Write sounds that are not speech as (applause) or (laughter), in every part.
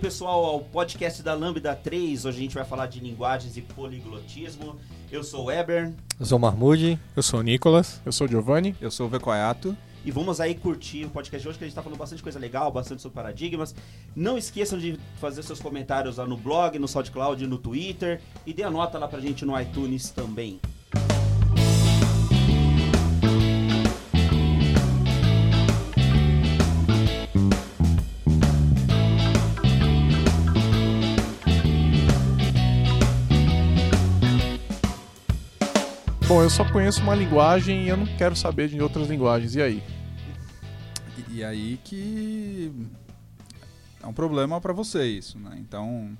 pessoal ao podcast da Lambda 3. Hoje a gente vai falar de linguagens e poliglotismo. Eu sou o Eber. Eu sou o Marmude. Eu sou o Nicolas. Eu sou o Giovanni. Eu sou o Vecoyato. E vamos aí curtir o podcast de hoje, que a gente tá falando bastante coisa legal, bastante sobre paradigmas. Não esqueçam de fazer seus comentários lá no blog, no SoundCloud, no Twitter. E dê a nota lá pra gente no iTunes também. Bom, eu só conheço uma linguagem e eu não quero saber de outras linguagens. E aí? E, aí que é um problema para você isso, né? Então,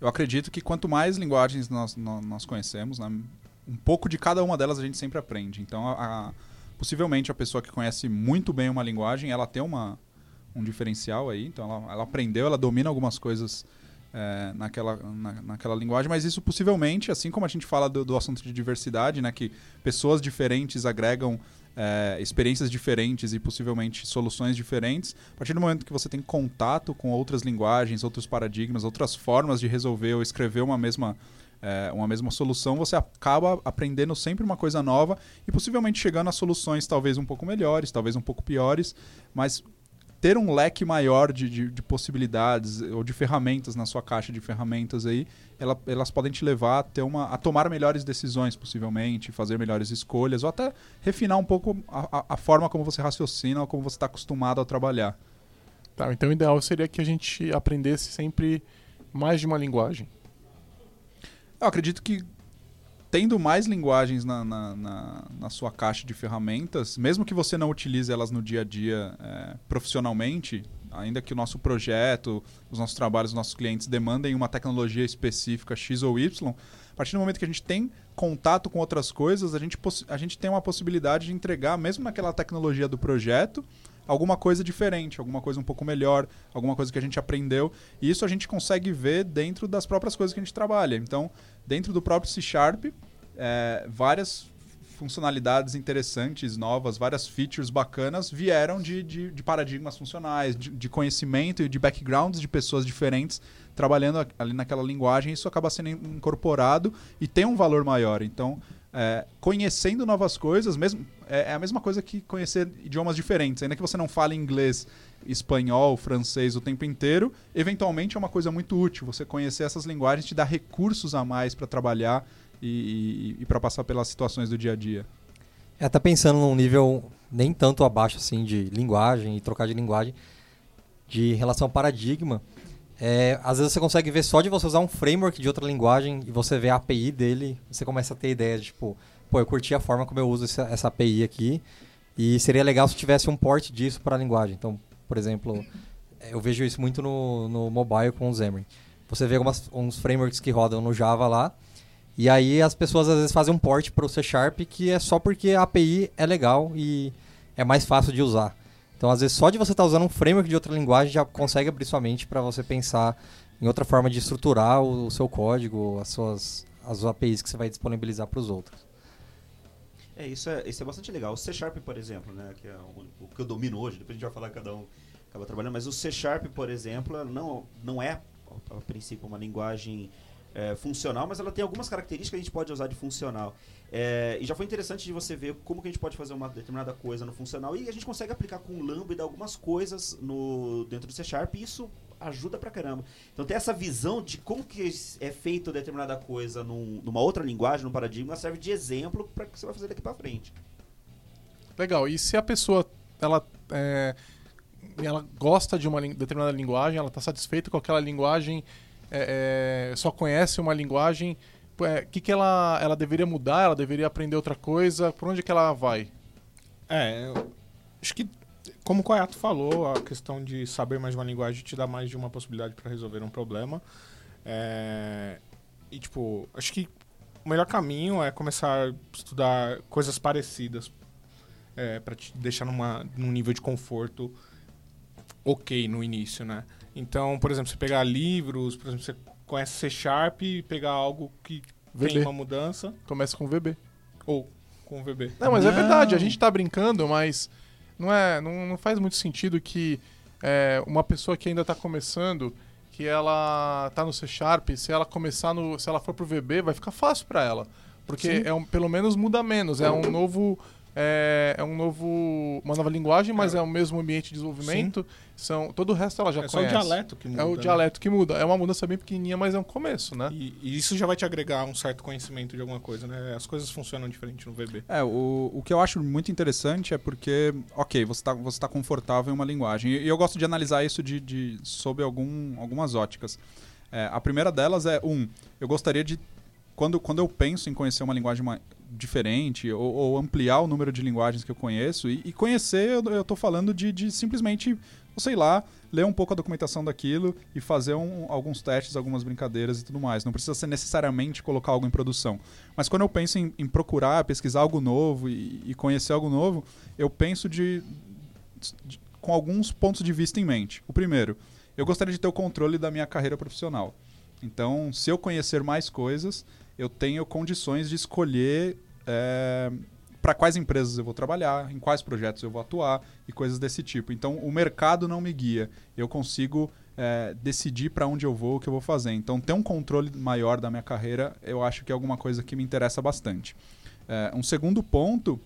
eu acredito que quanto mais linguagens nós, nós, nós conhecemos, né, um pouco de cada uma delas a gente sempre aprende. Então, a, a, possivelmente a pessoa que conhece muito bem uma linguagem, ela tem uma, um diferencial aí. Então, ela, ela aprendeu, ela domina algumas coisas é, naquela, na, naquela linguagem, mas isso possivelmente, assim como a gente fala do, do assunto de diversidade, né, que pessoas diferentes agregam é, experiências diferentes e possivelmente soluções diferentes, a partir do momento que você tem contato com outras linguagens, outros paradigmas, outras formas de resolver ou escrever uma mesma, é, uma mesma solução, você acaba aprendendo sempre uma coisa nova e possivelmente chegando a soluções talvez um pouco melhores, talvez um pouco piores, mas ter um leque maior de, de, de, possibilidades ou de ferramentas na sua caixa de ferramentas aí, ela, elas podem te levar a, ter uma, a tomar melhores decisões, possivelmente, fazer melhores escolhas, ou até refinar um pouco a, a forma como você raciocina ou como você está acostumado a trabalhar. Tá, então o ideal seria que a gente aprendesse sempre mais de uma linguagem. Eu acredito que tendo mais linguagens na, na, na, na, sua caixa de ferramentas, mesmo que você não utilize elas no dia a dia é, profissionalmente, ainda que o nosso projeto, os nossos trabalhos, os nossos clientes demandem uma tecnologia específica X ou Y, a partir do momento que a gente tem contato com outras coisas, a gente, a gente tem uma possibilidade de entregar, mesmo naquela tecnologia do projeto, alguma coisa diferente, alguma coisa um pouco melhor, alguma coisa que a gente aprendeu. E isso a gente consegue ver dentro das próprias coisas que a gente trabalha. Então, dentro do próprio C Sharp, é, várias funcionalidades interessantes, novas, várias features bacanas vieram de, de, de paradigmas funcionais, de, de, conhecimento e de backgrounds de pessoas diferentes trabalhando ali naquela linguagem. Isso acaba sendo incorporado e tem um valor maior. Então, é, conhecendo novas coisas, mesmo é, é, a mesma coisa que conhecer idiomas diferentes. Ainda que você não fale inglês, espanhol, francês o tempo inteiro, eventualmente é uma coisa muito útil. Você conhecer essas linguagens te dá recursos a mais para trabalhar e, e, e para passar pelas situações do dia a dia. É, tá pensando num nível nem tanto abaixo assim de linguagem e trocar de linguagem, de relação ao paradigma. É, às vezes você consegue ver só de você usar um framework de outra linguagem e você vê a API dele, você começa a ter ideia de tipo, pô, eu curti a forma como eu uso essa, essa API aqui e seria legal se tivesse um port disso para a linguagem. Então, por exemplo, eu vejo isso muito no, no mobile com o Xamarin. Você vê algumas, uns frameworks que rodam no Java lá e aí as pessoas às vezes fazem um port para o C Sharp que é só porque a API é legal e é mais fácil de usar. Então, às vezes, só de você estar tá usando um framework de outra linguagem já consegue abrir sua mente para você pensar em outra forma de estruturar o, seu código, as suas as APIs que você vai disponibilizar para os outros. É isso, é, isso é bastante legal. O C Sharp, por exemplo, né, que é o, o que eu domino hoje, depois a gente vai falar cada um acaba trabalhando, mas o C Sharp, por exemplo, não, não é, a princípio, uma linguagem é, funcional, mas ela tem algumas características que a gente pode usar de funcional. É, e já foi interessante de você ver como que a gente pode fazer uma determinada coisa no funcional e a gente consegue aplicar com o Lambda algumas coisas no, dentro do C Sharp e isso ajuda pra caramba. Então ter essa visão de como que é feito determinada coisa num, numa outra linguagem, num paradigma, serve de exemplo para que você vai fazer daqui para frente. Legal. E se a pessoa ela é, ela gosta de uma determinada linguagem, ela está satisfeita com aquela linguagem é, é, só conhece uma linguagem, o é, que, que ela, ela deveria mudar? Ela deveria aprender outra coisa? Por onde que ela vai? É, acho que, como o Koyato falou, a questão de saber mais uma linguagem te dá mais de uma possibilidade para resolver um problema. É, e, tipo, acho que o melhor caminho é começar a estudar coisas parecidas é, para te deixar numa, num nível de conforto ok no início, né? Então, por exemplo, você pegar livros, por exemplo, você conhece C Sharp e pegar algo que VB. tem uma mudança. Começa com VB. Ou com VB. Não, mas é não. é verdade, a gente tá brincando, mas não, é, não, não faz muito sentido que é, uma pessoa que ainda está começando, que ela tá no C Sharp, se ela começar no. Se ela for pro VB, vai ficar fácil para ela. Porque é um, pelo menos muda menos. É um novo. É, é um novo. uma nova linguagem, mas é, o mesmo ambiente de desenvolvimento. São, todo o resto ela já é conhece. só o dialeto que muda. É o né? dialeto que muda. É uma mudança bem pequenininha, mas é um começo, né? E, e isso já vai te agregar um certo conhecimento de alguma coisa, né? As coisas funcionam diferente no VB. É, o, o que eu acho muito interessante é porque, ok, você está você tá confortável em uma linguagem. E eu gosto de analisar isso de, de, sob algum, algumas óticas. É, a primeira delas é, um, eu gostaria de. Quando, quando eu penso em conhecer uma linguagem diferente ou, ou ampliar o número de linguagens que eu conheço, e, e conhecer, eu, tô falando de, de simplesmente, sei lá, ler um pouco a documentação daquilo e fazer um- alguns testes, algumas brincadeiras e tudo mais. Não precisa ser necessariamente colocar algo em produção. Mas quando eu penso em, em procurar, pesquisar algo novo e, e conhecer algo novo, eu penso de, de- com alguns pontos de vista em mente. O primeiro, eu gostaria de ter o controle da minha carreira profissional. Então, se eu conhecer mais coisas, eu tenho condições de escolher para quais empresas eu vou trabalhar, em quais projetos eu vou atuar e coisas desse tipo. Então, o mercado não me guia. Eu consigo é, decidir para onde eu vou, o que eu vou fazer. Então, ter um controle maior da minha carreira, eu acho que é alguma coisa que me interessa bastante. É, um segundo ponto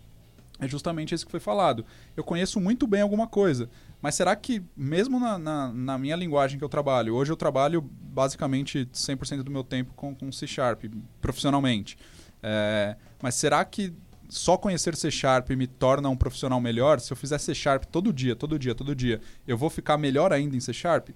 é justamente esse que foi falado. Eu conheço muito bem alguma coisa, mas será que, mesmo na, na, na minha linguagem que eu trabalho, hoje eu trabalho basicamente 100% do meu tempo com, com C Sharp, profissionalmente. É, mas será que só conhecer C Sharp me torna um profissional melhor? Se eu fizer C Sharp todo dia, todo dia, todo dia, eu vou ficar melhor ainda em C Sharp?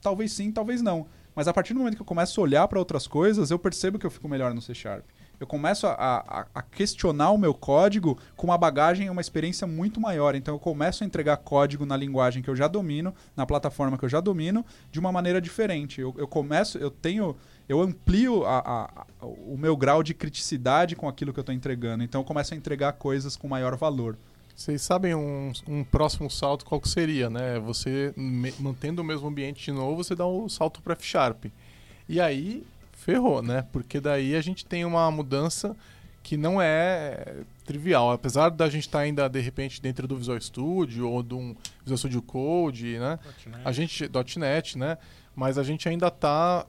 Talvez sim, talvez não. Mas a partir do momento que eu começo a olhar para outras coisas, eu percebo que eu fico melhor no C Sharp. Eu começo a, a, a questionar o meu código com uma bagagem e uma experiência muito maior. Então eu começo a entregar código na linguagem que eu já domino, na plataforma que eu já domino, de uma maneira diferente. Eu, eu começo, eu tenho, eu amplio a, o meu grau de criticidade com aquilo que eu estou entregando. Então eu começo a entregar coisas com maior valor. Vocês sabem um, um próximo salto qual que seria, né? Você, mantendo o mesmo ambiente de novo, você dá o salto para F Sharp. E aí, ferrou, né? Porque daí a gente tem uma mudança que não é trivial. Apesar da gente estar ainda, de repente, dentro do Visual Studio ou de um Visual Studio Code, né? A gente, .NET, né? Mas a gente ainda tá...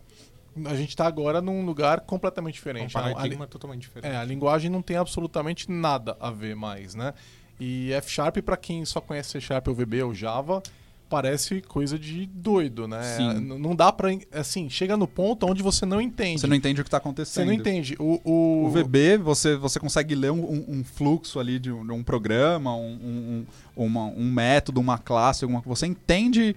A gente tá agora num lugar completamente É um diferente. A- a- paradigma totalmente diferente. é, a linguagem não tem absolutamente nada a ver mais, né? E F Sharp, para quem só conhece C Sharp ou VB ou Java, parece coisa de doido, né? Sim. Não dá pra. Assim, chega no ponto onde você não entende. Você não entende o que está Você acontecendo. não entende. O, o, O VB, você, você consegue ler um, um- fluxo ali de um, de um programa, um, um, um- uma- um método, uma classe, alguma coisa. Você entende,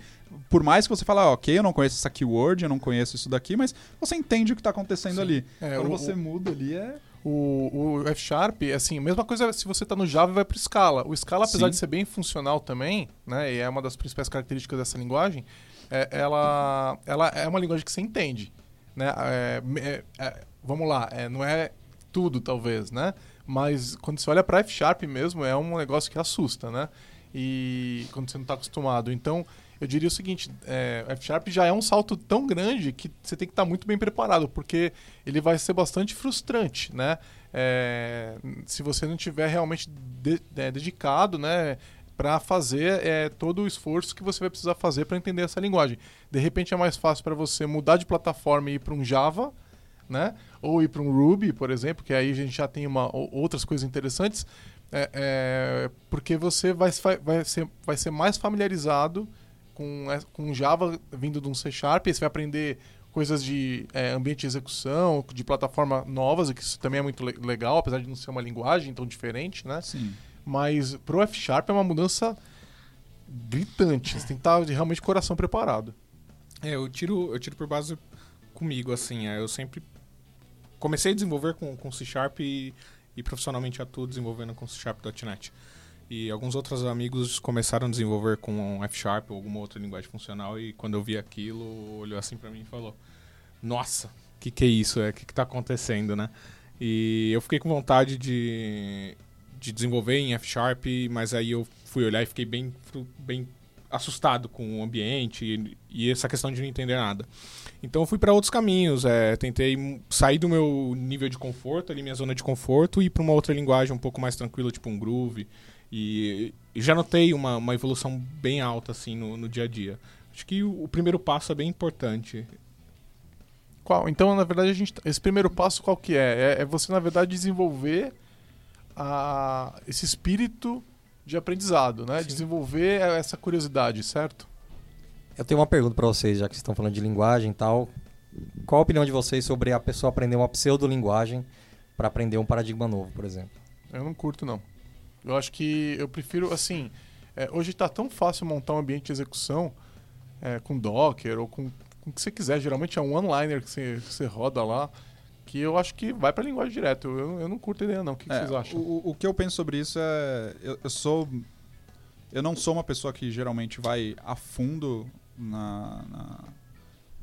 por mais que você fale, ah, ok, eu não conheço essa keyword, eu não conheço isso daqui, mas você entende o que está acontecendo Sim. ali. É, Quando o- você muda ali, é. O, o F Sharp, assim, mesma coisa se você está no Java e vai para Scala. O Scala, apesar Sim. de ser bem funcional também, né, e é uma das principais características dessa linguagem, é, ela, ela é uma linguagem que você entende, né? É, é, é, vamos lá, é, não é tudo talvez, né? Mas quando você olha para F Sharp mesmo, é um negócio que assusta, né? E quando você não está acostumado, então eu diria o seguinte: é, F Sharp já é um salto tão grande que você tem que estar muito bem preparado, porque ele vai ser bastante frustrante, né? É, se você não tiver realmente de- é, dedicado, né? Para fazer é, todo o esforço que você vai precisar fazer para entender essa linguagem. De repente é mais fácil para você mudar de plataforma e ir para um Java, né? Ou ir para um Ruby, por exemplo, que aí a gente já tem uma, ou- outras coisas interessantes, é, é, porque você vai, vai, ser, vai ser mais familiarizado com, é, com Java vindo de um C Sharp, você vai aprender coisas de é, ambiente de execução, de plataforma novas, que isso também é muito le- legal, apesar de não ser uma linguagem tão diferente, né? Sim. Mas pro F Sharp é uma mudança gritante, você tem que estar de realmente coração preparado. É, eu tiro, eu tiro por base comigo, assim. é, Eu sempre comecei a desenvolver com, com C Sharp e, e profissionalmente atuo desenvolvendo com C Sharp.net. E alguns outros amigos começaram a desenvolver com F Sharp ou alguma outra linguagem funcional e quando eu vi aquilo, olhou assim pra mim e falou: Nossa, o que, que é isso? O é, que, que tá acontecendo, né? E eu fiquei com vontade de, de desenvolver em F Sharp, mas aí eu fui olhar e fiquei bem, bem assustado com o ambiente e, e essa questão de não entender nada. Então eu fui para outros caminhos, é, tentei sair do meu nível de conforto, ali minha zona de conforto, e ir para uma outra linguagem um pouco mais tranquila, tipo um Groove. E, e já notei uma, uma evolução bem alta assim no, no dia a dia. Acho que o, o primeiro passo é bem importante. Qual? Então, na verdade, a gente, esse primeiro passo qual que é? É, é você, na verdade, desenvolver a, esse espírito de aprendizado, né? Sim. Desenvolver essa curiosidade, certo? Eu tenho uma pergunta pra vocês, já que vocês estão falando de linguagem e tal. Qual a opinião de vocês sobre a pessoa aprender uma pseudolinguagem para aprender um paradigma novo, por exemplo? Eu não curto, não. Eu acho que eu prefiro, assim, é, hoje está tão fácil montar um ambiente de execução é, com Docker ou com, com o que você quiser. Geralmente é um one-liner que você, que você roda lá, que eu acho que vai para a linguagem direto. Eu, eu não curto a ideia, não. O que, que É, vocês acham? O, o que eu penso sobre isso é. Eu, eu sou. Eu não sou uma pessoa que geralmente vai a fundo na. na-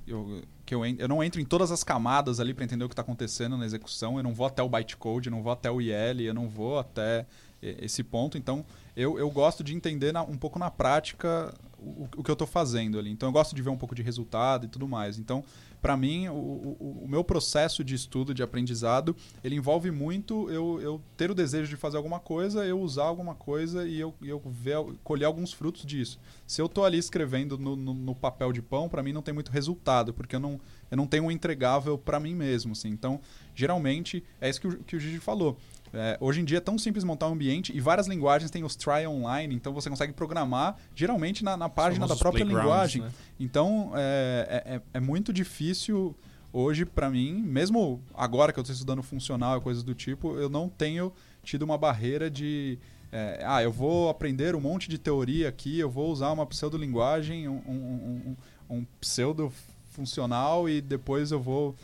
eu, que eu, eu não entro em todas as camadas ali para entender o que está acontecendo na execução. Eu não vou até o bytecode, eu não vou até o IL, eu não vou até esse ponto. Então, eu, eu gosto de entender na- um pouco na prática o, o que eu estou fazendo ali. Então, eu gosto de ver um pouco de resultado e tudo mais. Então, para mim, o, o, o meu processo de estudo, de aprendizado, ele envolve muito eu, eu ter o desejo de fazer alguma coisa, eu usar alguma coisa e eu, eu ver, colher alguns frutos disso. Se eu estou ali escrevendo no, no, no papel de pão, para mim não tem muito resultado, porque eu não, eu não tenho um entregável para mim mesmo. Assim. Então, geralmente, é isso que o, que o Gigi falou. É, hoje em dia é tão simples montar um ambiente e várias linguagens têm os try online, então você consegue programar geralmente na, na página da própria linguagem. né? Então é, é, é- é muito difícil hoje para mim, mesmo agora que eu estou estudando funcional e coisas do tipo, eu não tenho tido uma barreira de é, ah, eu vou aprender um monte de teoria aqui, eu vou usar uma pseudolinguagem, um, um, um, um, um pseudo funcional e depois eu vou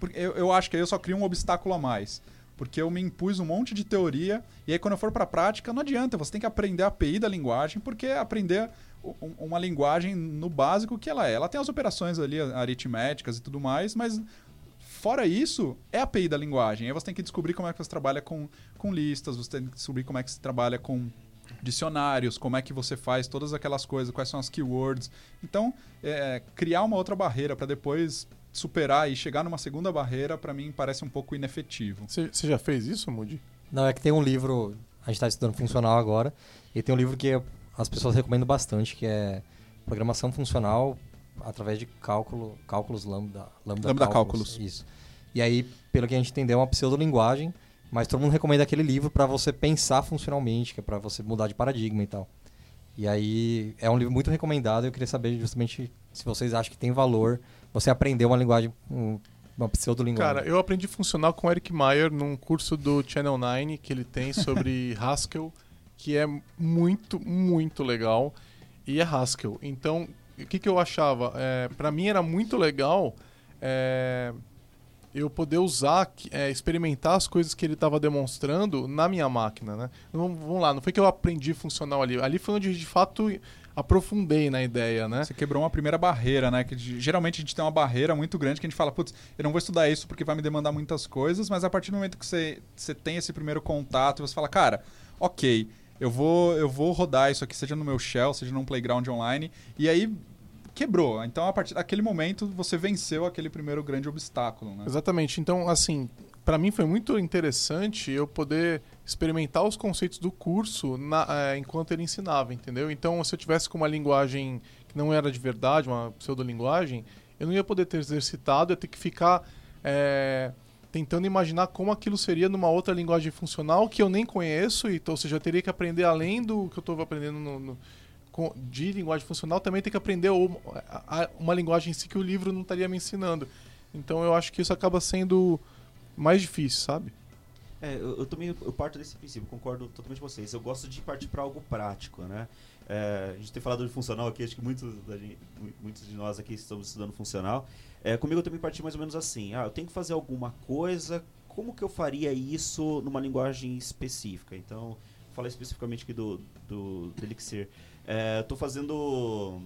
porque eu, eu acho que aí eu só crio um obstáculo a mais. Porque eu me impus um monte de teoria, e aí quando eu for para a prática, não adianta, você tem que aprender a API da linguagem, porque aprender um- uma linguagem no básico que ela é. Ela tem as operações ali aritméticas e tudo mais, mas fora isso, é a API da linguagem. Aí você tem que descobrir como é que você trabalha com, com listas, você tem que descobrir como é que você trabalha com dicionários, como é que você faz todas aquelas coisas, quais são as keywords. Então, é, criar uma outra barreira para depois superar e chegar numa segunda barreira, para mim parece um pouco inefetivo. Você já fez isso, Moody? Não, é que tem um livro, a gente está estudando funcional agora, e tem um livro que as pessoas recomendam bastante, que é Programação Funcional através de cálculo, cálculos lambda, lambda, Lambda cálculos. cálculos. Isso. E aí, pelo que a gente entendeu, é uma pseudolinguagem, mas todo mundo recomenda aquele livro para você pensar funcionalmente, que é para você mudar de paradigma e tal. E aí, é um livro muito recomendado, eu queria saber justamente se vocês acham que tem valor você aprender uma linguagem, um- uma pseudolinguagem. Cara, eu aprendi funcional com o Eric Meyer num curso do Channel 9 que ele tem sobre (laughs) Haskell, que é muito, muito legal. E é Haskell. Então, o que, que eu achava? É, para mim era muito legal é, eu poder usar, é, experimentar as coisas que ele estava demonstrando na minha máquina, né? Não, vamos lá, não foi que eu aprendi funcional ali. Ali foi onde de fato aprofundei na ideia, né? Você quebrou uma primeira barreira, né? Que geralmente a gente tem uma barreira muito grande que a gente fala, putz, eu não vou estudar isso porque vai me demandar muitas coisas, mas a partir do momento que você, você tem esse primeiro contato, você fala, cara, ok, eu vou, eu vou rodar isso aqui, seja no meu shell, seja num playground online, e aí quebrou. Então, a partir daquele momento, você venceu aquele primeiro grande obstáculo, né? Exatamente. Então, assim, para mim foi muito interessante eu poder experimentar os conceitos do curso na- eh, enquanto ele ensinava, entendeu? Então, se eu tivesse com uma linguagem que não era de verdade, uma pseudolinguagem, eu não ia poder ter exercitado, ia ter que ficar eh, tentando imaginar como aquilo seria numa outra linguagem funcional que eu nem conheço, então, ou seja, eu teria que aprender além do que eu estou aprendendo no- no, de linguagem funcional, também tem que aprender o- a- a- uma linguagem em si que o livro não estaria me ensinando. Então eu acho que isso acaba sendo mais difícil, sabe? É, eu, eu também eu parto desse princípio, concordo totalmente com vocês. Eu gosto de partir para algo prático, né? É, a gente tem falado de funcional aqui, acho que muitos, gente- mu- muitos de nós aqui estamos estudando funcional. É, comigo eu também parti mais ou menos assim. Ah, eu tenho que fazer alguma coisa, como que eu faria isso numa linguagem específica? Então, falar especificamente aqui do, do, do Elixir. É, Estou fazendo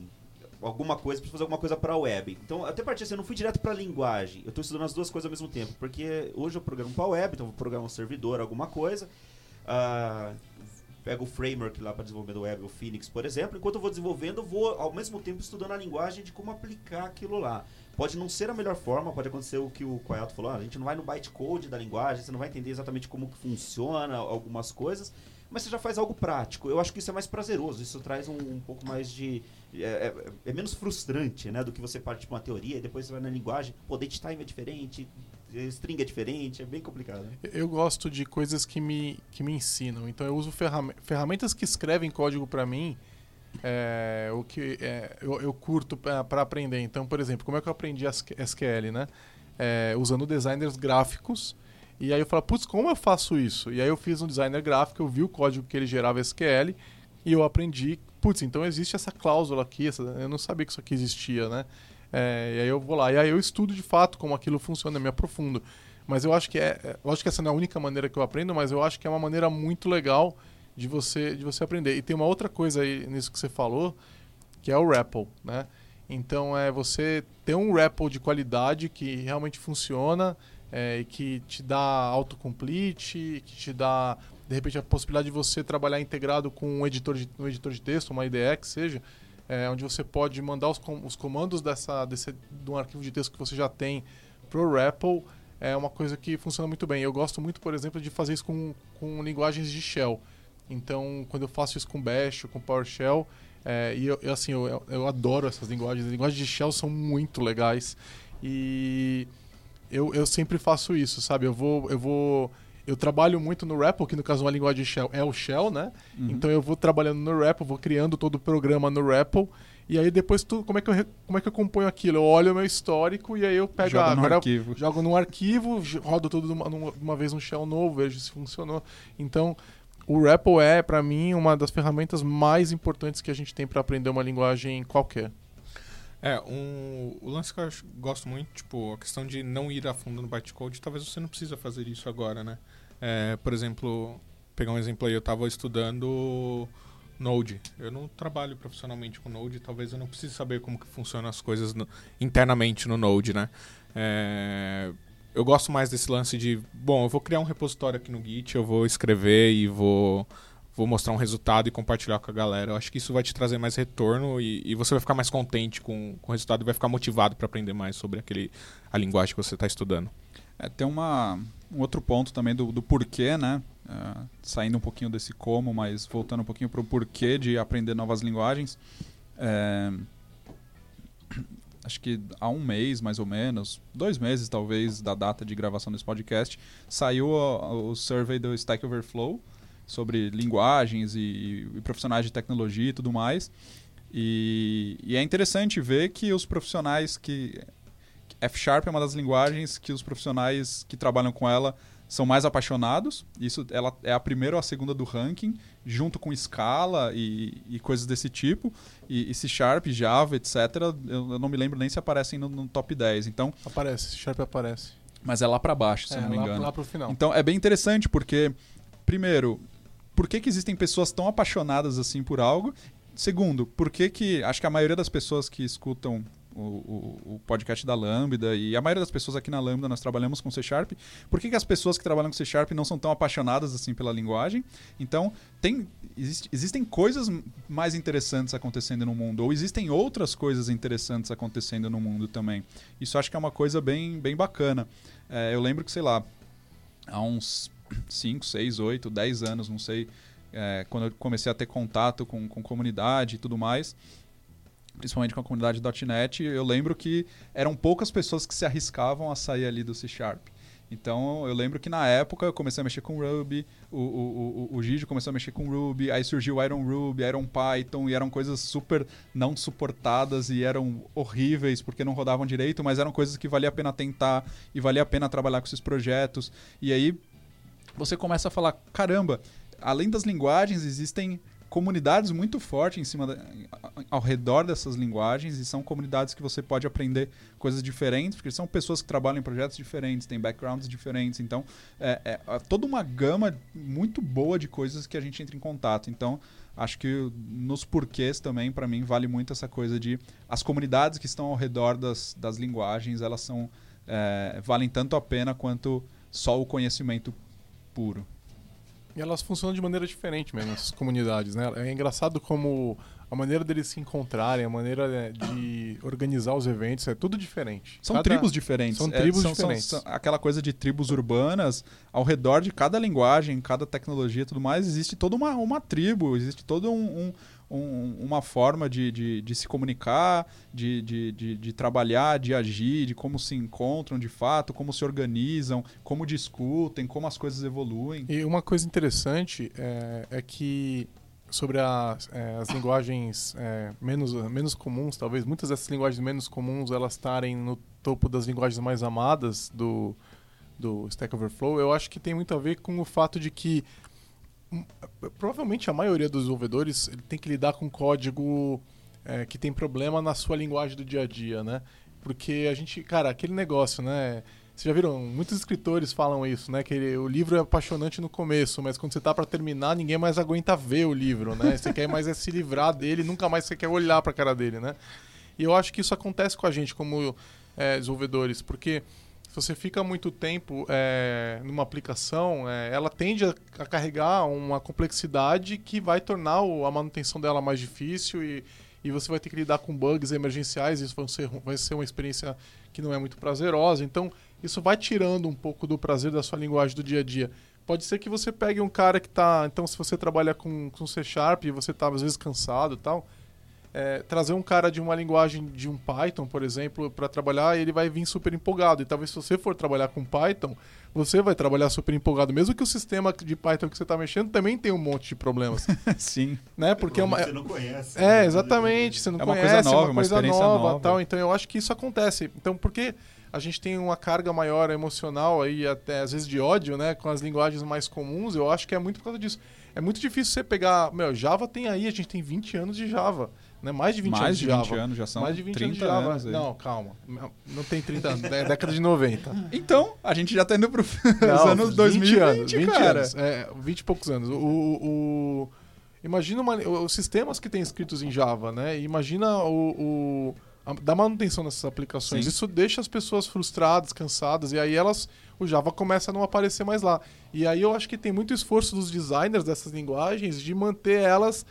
alguma coisa, preciso fazer alguma coisa para web. Então, até partir assim, eu não fui direto para a linguagem. Eu estou estudando as duas coisas ao mesmo tempo, porque hoje eu programo para web, então vou programar um servidor, alguma coisa. Ah, pego o framework lá para desenvolver web, o Phoenix, por exemplo. Enquanto eu vou desenvolvendo, eu vou ao mesmo tempo estudando a linguagem de como aplicar aquilo lá. Pode não ser a melhor forma, pode acontecer o que o Koyato falou, ah, a gente não vai no bytecode da linguagem, você não vai entender exatamente como funciona algumas coisas, mas você já faz algo prático. Eu acho que isso é mais prazeroso, isso traz um, um pouco mais de. É, é, é menos frustrante, né? Do que você parte de uma teoria e depois você vai na linguagem. Pô, date time é diferente, string é diferente, é bem complicado. Né? Eu gosto de coisas que me, que me ensinam. Então eu uso ferram ferramentas que escrevem código para mim. É, o que é, eu, eu, curto para aprender. Então, por exemplo, como é que eu aprendi SQL, né? É, usando designers gráficos. E aí eu falo, putz, como eu faço isso? E aí eu fiz um designer gráfico, eu vi o código que ele gerava SQL e eu aprendi, putz, então existe essa cláusula aqui, essa, eu não sabia que isso aqui existia, né? É, e aí eu vou lá. E aí eu estudo de fato como aquilo funciona, me aprofundo. Mas eu acho que é. é lógico que essa não é a única maneira que eu aprendo, mas eu acho que é uma maneira muito legal de você, de você aprender. E tem uma outra coisa aí nisso que você falou, que é o REPL, né? Então é você ter um REPL de qualidade que realmente funciona é, que te dá autocomplete, que te dá de repente a possibilidade de você trabalhar integrado com um editor de, um editor de texto, uma IDE que seja, é, onde você pode mandar os, com, os comandos dessa, desse, de um arquivo de texto que você já tem para o REPL, é uma coisa que funciona muito bem. Eu gosto muito, por exemplo, de fazer isso com, com linguagens de shell. Então, quando eu faço isso com Bash, com PowerShell, é, e eu, eu, assim, eu, eu adoro essas linguagens. As linguagens de shell são muito legais. E eu, eu sempre faço isso, sabe? Eu vou, eu vou eu trabalho muito no REPL, que no caso uma linguagem de shell é o shell, né? Uhum. Então eu vou trabalhando no REPL, vou criando todo o programa no REPL. E aí depois tu, como é que eu como é que eu componho aquilo? Eu olho o meu histórico e aí eu pego Joga ah, no arquivo. jogo no arquivo, rodo tudo uma, uma vez um shell novo, vejo se funcionou. Então, o REPL é para mim uma das ferramentas mais importantes que a gente tem para aprender uma linguagem qualquer. É, um, o lance que eu gosto muito, tipo, a questão de não ir a fundo no bytecode, talvez você não precisa fazer isso agora, né? É, por exemplo, pegar um exemplo aí, eu estava estudando Node. Eu não trabalho profissionalmente com Node, talvez eu não precise saber como que funcionam as coisas no, internamente no Node, né? É, eu gosto mais desse lance de, bom, eu vou criar um repositório aqui no Git, eu vou escrever e vou vou mostrar um resultado e compartilhar com a galera. Eu acho que isso vai te trazer mais retorno e, e você vai ficar mais contente com, com o resultado e vai ficar motivado para aprender mais sobre aquele, a linguagem que você está estudando. É, tem uma, um outro ponto também do, do porquê, né? É, saindo um pouquinho desse como, mas voltando um pouquinho para o porquê de aprender novas linguagens. É, (coughs) acho que há um mês, mais ou menos, dois meses talvez, da data de gravação desse podcast, saiu o, o survey do Stack Overflow, sobre linguagens e, e, profissionais de tecnologia e tudo mais. E, e, é interessante ver que os profissionais que. F Sharp é uma das linguagens que os profissionais que trabalham com ela são mais apaixonados. Isso ela é a primeira ou a segunda do ranking, junto com Scala e, e coisas desse tipo. E, e, C Sharp, Java, etc. Eu, eu, não me lembro nem se aparecem no, no top 10. Então, aparece, C Sharp aparece. Mas é lá para baixo, se é, não me lá, engano. Lá pro final. Então é bem interessante porque, primeiro, por que, que existem pessoas tão apaixonadas assim por algo? Segundo, por que que acho que a maioria das pessoas que escutam o, o, o, podcast da Lambda e a maioria das pessoas aqui na Lambda nós trabalhamos com C Sharp. Por que, que as pessoas que trabalham com C Sharp não são tão apaixonadas assim pela linguagem? Então, tem, existe, existem coisas mais interessantes acontecendo no mundo, ou existem outras coisas interessantes acontecendo no mundo também. Isso acho que é uma coisa bem, bem bacana. É, eu lembro que, sei lá, há uns 5, 6, 8, 10 anos, não sei, é, quando eu comecei a ter contato com, com comunidade e tudo mais, principalmente com a comunidade .NET, eu lembro que eram poucas pessoas que se arriscavam a sair ali do C Sharp. Então eu lembro que na época eu comecei a mexer com Ruby, o, o, o, o Gigi começou a mexer com Ruby, aí surgiu Iron Ruby, Iron Python, e eram coisas super não suportadas e eram horríveis porque não rodavam direito, mas eram coisas que valia a pena tentar e valia a pena trabalhar com esses projetos. E aí você começa a falar: caramba, além das linguagens, existem comunidades muito fortes em cima da, ao redor dessas linguagens e são comunidades que você pode aprender coisas diferentes porque são pessoas que trabalham em projetos diferentes têm backgrounds diferentes. Então é, é, é toda uma gama muito boa de coisas que a gente entra em contato. Então acho que nos porquês também para mim vale muito essa coisa de as comunidades que estão ao redor das, das linguagens elas são é, valem tanto a pena quanto só o conhecimento puro. E elas funcionam de maneira diferente mesmo, essas comunidades, né? É engraçado como a maneira deles se encontrarem, a maneira né, de organizar os eventos, é tudo diferente. São Cada- tribos diferentes. São É, tribos são- são- diferentes. são aquela coisa de tribos urbanas, ao redor de cada linguagem, cada tecnologia e tudo mais, existe toda uma, uma tribo, existe toda um, um- um- uma forma de, de, de se comunicar, de, de, de, trabalhar, de agir, de como se encontram de fato, como se organizam, como discutem, como as coisas evoluem. E uma coisa interessante é, é que sobre as, é, as linguagens é, menos, menos comuns, talvez muitas dessas linguagens menos comuns elas estarem no topo das linguagens mais amadas do, do Stack Overflow, eu acho que tem muito a ver com o fato de que provavelmente a maioria dos desenvolvedores tem que lidar com código é, que tem problema na sua linguagem do dia a dia, né? Porque a gente, cara, aquele negócio, né? Vocês já viram? Muitos escritores falam isso, né? Que ele- o livro é apaixonante no começo, mas quando você tá para terminar, ninguém mais aguenta ver o livro, né? Você quer mais é se livrar dele, nunca mais você quer olhar pra cara dele, né? E eu acho que isso acontece com a gente como é, desenvolvedores, porque se você fica muito tempo é, numa aplicação, é, ela tende a, a carregar uma complexidade que vai tornar o- a manutenção dela mais difícil e, e você vai ter que lidar com bugs emergenciais, isso vai ser, vai ser uma experiência que não é muito prazerosa. Então, isso vai tirando um pouco do prazer da sua linguagem do dia a dia. Pode ser que você pegue um cara que está. Então, se você trabalha com, com C Sharp e você está às vezes cansado e tal, é, trazer um cara de uma linguagem de um Python, por exemplo, para trabalhar, ele vai vir super empolgado. E talvez se você for trabalhar com Python, você vai trabalhar super empolgado, mesmo que o sistema de Python que você está mexendo também tem um monte de problemas, (laughs) Sim. né? Porque é uma Você não conhece. é, né? exatamente. Você não É uma conhece, coisa nova, é uma uma coisa experiência nova, nova. tal. Então eu acho que isso acontece. Então por que a gente tem uma carga maior emocional aí, até às vezes de ódio, né? Com as linguagens mais comuns, eu acho que é muito por causa disso. É muito difícil você pegar. Meu, Java tem aí, a gente tem 20 anos de Java. Né? Mais de 20 anos Mais de de 20 Java. anos já são Mais de 20 30 anos de Java. anos. Não, calma. Não tem 30 anos, é década de 90. (laughs) Então, a gente já tá indo para (laughs) os anos 20 2020, anos, 20 cara. anos, é, 20 e poucos anos. O, o- o- imagina uma- os sistemas que tem escritos em Java, né? Imagina o, o- a- da manutenção dessas aplicações. Sim. Isso deixa as pessoas frustradas, cansadas, e aí elas o Java começa a não aparecer mais lá. E aí eu acho que tem muito esforço dos designers dessas linguagens de manter elas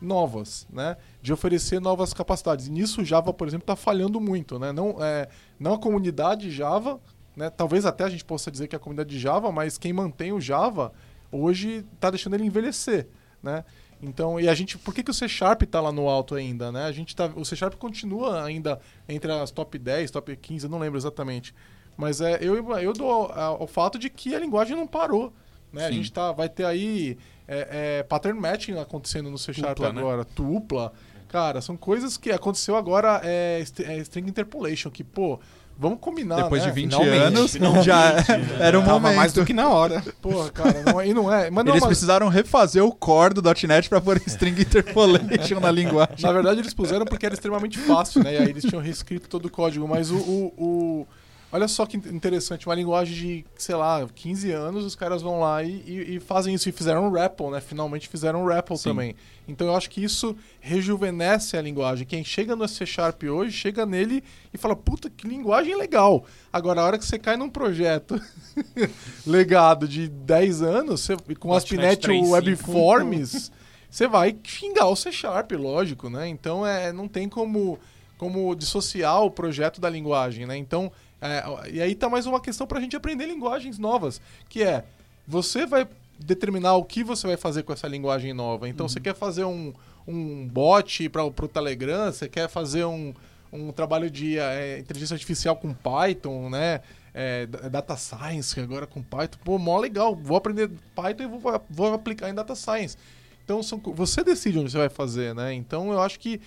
novas, né? De oferecer novas capacidades. E nisso Java, por exemplo, está falhando muito, né? Não, é, não a comunidade Java, né? Talvez até a gente possa dizer que é a comunidade de Java, mas quem mantém o Java hoje está deixando ele envelhecer, né? Então, e a gente, por que, que o C Sharp está lá no alto ainda, né? A gente tá, o C Sharp continua ainda entre as top 10, top 15, eu não lembro exatamente. Mas é, eu, eu dou ao, ao fato de que a linguagem não parou, né? A gente tá, vai ter aí é, é, pattern matching acontecendo no C Sharp Tupla, né? agora, tupla. Cara, são coisas que aconteceu agora, é, é string interpolation, que, pô, vamos combinar, Depois né? de 20 Finalmente, anos, finalmente, já né? (laughs) era um Tava momento. mais do que na hora. Porra, cara, não, é- e não é. Mas não, Eles mas- precisaram refazer o core do .NET para pôr string (laughs) interpolation na linguagem. Na verdade, eles puseram porque era extremamente fácil, né? E aí eles tinham reescrito todo o código. Mas o. o- o- Olha só que interessante, uma linguagem de, sei lá, 15 anos, os caras vão lá e, e- e fazem isso. E fizeram um REPL, né? Finalmente fizeram um REPL Sim. também. Então eu acho que isso rejuvenesce a linguagem. Quem chega no C Sharp hoje, chega nele e fala, puta, que linguagem legal. Agora, a hora que você cai num projeto (laughs) legado de 10 anos, você, com .NET ASP.NET 3.5. Webforms, você vai xingar o C Sharp, lógico, né? Então é, não tem como, como dissociar o projeto da linguagem, né? Então, é, e aí tá mais uma questão pra gente aprender linguagens novas, que é, você vai determinar o que você vai fazer com essa linguagem nova. Então, você quer fazer um, um bot para o Telegram, você quer fazer um, um trabalho de é, inteligência artificial com Python, né? É, da- data Science agora com Python. Pô, mó legal. Vou aprender Python e vou, vou aplicar em Data Science. Então, são você decide onde você vai fazer, né? Então, eu acho que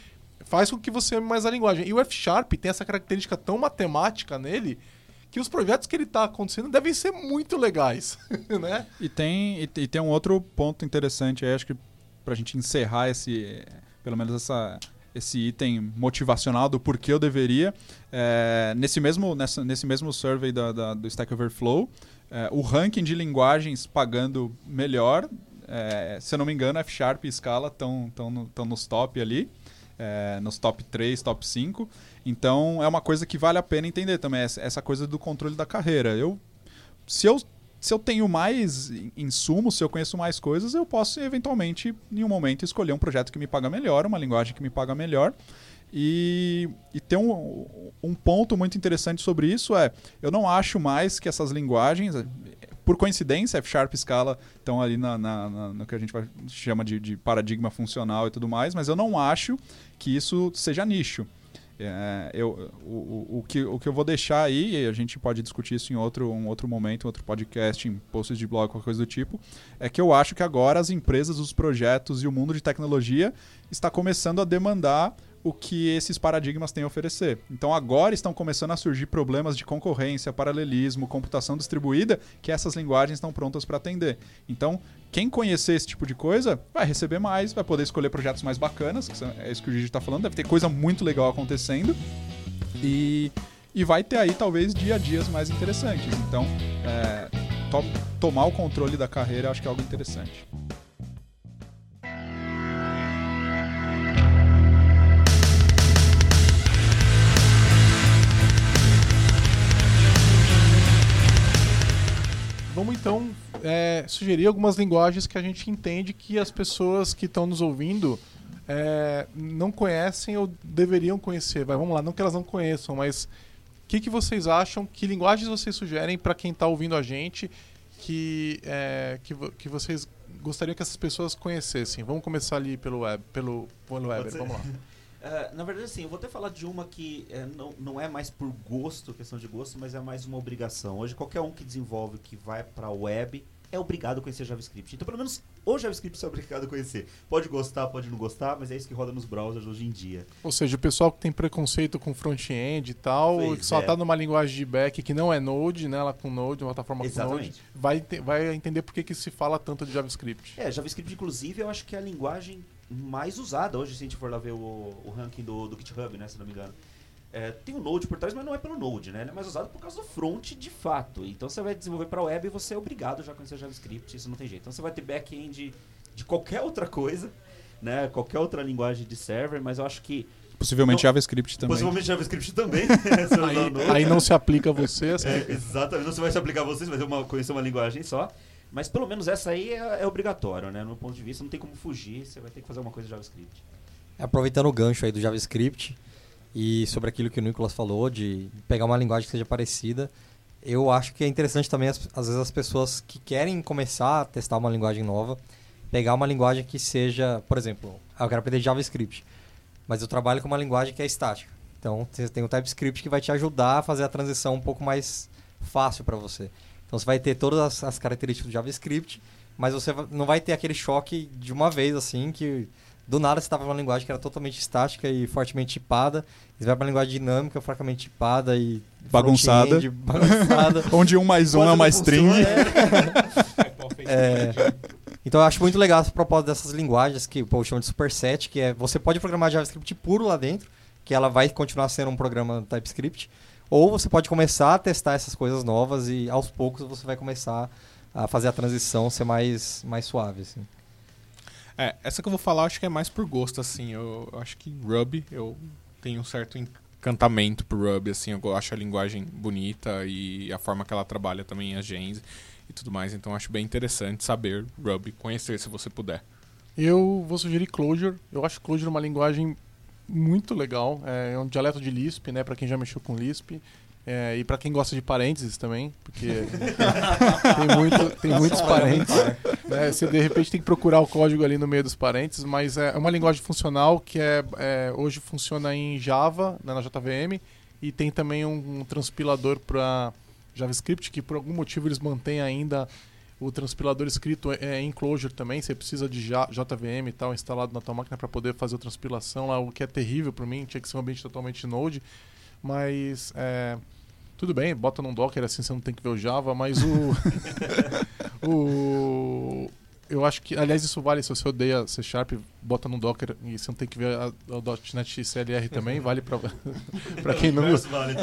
faz com que você ame mais a linguagem. E o F-Sharp tem essa característica tão matemática nele que os projetos que ele está acontecendo devem ser muito legais, (laughs) né? E tem, e, e tem um outro ponto interessante aí, acho que pra gente encerrar esse, pelo menos essa, esse item motivacional do porquê eu deveria. é, nesse, mesmo, nessa, nesse mesmo survey da, da- do Stack Overflow, é, o ranking de linguagens pagando melhor, é, se eu não me engano, F Sharp e Scala estão tão nos top ali. É, nos top 3, top 5. Então é uma coisa que vale a pena entender também, essa, coisa do controle da carreira. Eu, se eu se eu tenho mais insumos, se eu conheço mais coisas, eu posso eventualmente, em um momento, escolher um projeto que me paga melhor, uma linguagem que me paga melhor. E, e tem um, um ponto muito interessante sobre isso é, eu não acho mais que essas linguagens, por coincidência, F Sharp e Scala estão ali na, na, na, no que a gente chama de, de paradigma funcional e tudo mais, mas eu não acho que isso seja nicho. É, eu, o, o, que, o que eu vou deixar aí, e a gente pode discutir isso em outro, um outro momento, em outro podcast, em posts de blog, qualquer coisa do tipo, é que eu acho que agora as empresas, os projetos e o mundo de tecnologia está começando a demandar o que esses paradigmas têm a oferecer. Então agora estão começando a surgir problemas de concorrência, paralelismo, computação distribuída, que essas linguagens estão prontas para atender. Então, quem conhecer esse tipo de coisa vai receber mais, vai poder escolher projetos mais bacanas, que é isso que o Gigi está falando, deve ter coisa muito legal acontecendo. E, e vai ter aí talvez dia a dias mais interessantes. Então, é, to tomar o controle da carreira acho que é algo interessante. Vamos então é, sugerir algumas linguagens que a gente entende que as pessoas que estão nos ouvindo é, não conhecem ou deveriam conhecer. Vai, vamos lá, não que elas não conheçam, mas o que, que vocês acham? Que linguagens vocês sugerem para quem está ouvindo a gente que, é, que, que vocês gostariam que essas pessoas conhecessem? Vamos começar ali pelo web, pelo, pelo Weber, vamos lá. (laughs) Uh, na verdade, assim, eu vou até falar de uma que é, não, não é mais por gosto, questão de gosto, mas é mais uma obrigação. Hoje, qualquer um que desenvolve, que vai para a web, é obrigado a conhecer JavaScript. Então, pelo menos o JavaScript você é obrigado a conhecer. Pode gostar, pode não gostar, mas é isso que roda nos browsers hoje em dia. Ou seja, o pessoal que tem preconceito com front-end e tal, Pois que só é. tá numa linguagem de back que não é Node, né? Ela com Node, uma plataforma com Node, Exatamente. vai, vai entender por que, que se fala tanto de JavaScript. É, JavaScript, inclusive, eu acho que é a linguagem mais usada hoje, se a gente for lá ver o, o ranking do, do GitHub, né, se não me engano. É, tem o Node por trás, mas não é pelo Node, né? Ele é mais usado por causa do front de fato. Então você vai desenvolver para web e você é obrigado já a conhecer JavaScript, isso não tem jeito. Então você vai ter back-end de qualquer outra coisa, né? Qualquer outra linguagem de server, mas eu acho que Possivelmente Não, JavaScript também. possivelmente JavaScript também. (laughs) o Node. Aí não se aplica a você, assim, É, exatamente, não se vai se aplicar a vocês, vai ter uma, conhecer uma linguagem só. Mas pelo menos essa aí é, é obrigatório, né? No meu ponto de vista, não tem como fugir, você vai ter que fazer uma coisa de JavaScript. Aproveitando o gancho aí do JavaScript e sobre aquilo que o Nicolas falou, de pegar uma linguagem que seja parecida, eu acho que é interessante também, as- às vezes, as pessoas que querem começar a testar uma linguagem nova, pegar uma linguagem que seja, por exemplo, ah, eu quero aprender JavaScript, mas eu trabalho com uma linguagem que é estática. Então, você tem o TypeScript que vai te ajudar a fazer a transição um pouco mais fácil para você. Então, você vai ter todas as, as características do JavaScript, mas você não vai ter aquele choque de uma vez, assim, que do nada você estava numa linguagem que era totalmente estática e fortemente tipada, e você vai para uma linguagem dinâmica, fortemente tipada e Bagunçada. bagunçada. (laughs) Onde um mais um Quando é uma não string. é- (laughs) É, então eu acho muito legal essa proposta dessas linguagens que o povo chama de superset, que é você pode programar JavaScript puro lá dentro, que ela vai continuar sendo um programa TypeScript, ou você pode começar a testar essas coisas novas e aos poucos você vai começar a fazer a transição ser mais, mais suave. Assim. É, essa que eu vou falar acho que é mais por gosto, assim. Eu, eu acho que Ruby, eu tenho um certo encantamento por Ruby, assim. Eu acho a linguagem bonita e a forma que ela trabalha também as gens e tudo mais. Então acho bem interessante saber Ruby, conhecer se você puder. Eu vou sugerir Clojure. Eu acho Clojure uma linguagem muito legal. É um dialeto de Lisp, né? Para quem já mexeu com Lisp. É, e para quem gosta de parênteses também, porque (laughs) tem, muito, tem muitos parênteses. (laughs) né? Você de repente tem que procurar o código ali no meio dos parênteses, mas é uma linguagem funcional que é, é, hoje funciona em Java, né, na JVM, e tem também um, um transpilador para JavaScript que por algum motivo eles mantêm ainda o transpilador escrito é, em Clojure também, você precisa de JVM e tal instalado na tua máquina para poder fazer a transpilação lá, o que é terrível para mim, tinha que ser um ambiente totalmente Node, mas é, tudo bem, bota num Docker assim você não tem que ver o Java, mas o (laughs) o eu acho que, aliás, isso vale se você odeia C Sharp, bota no Docker e você não tem que ver a, a .NET CLR também, vale para (laughs) para quem não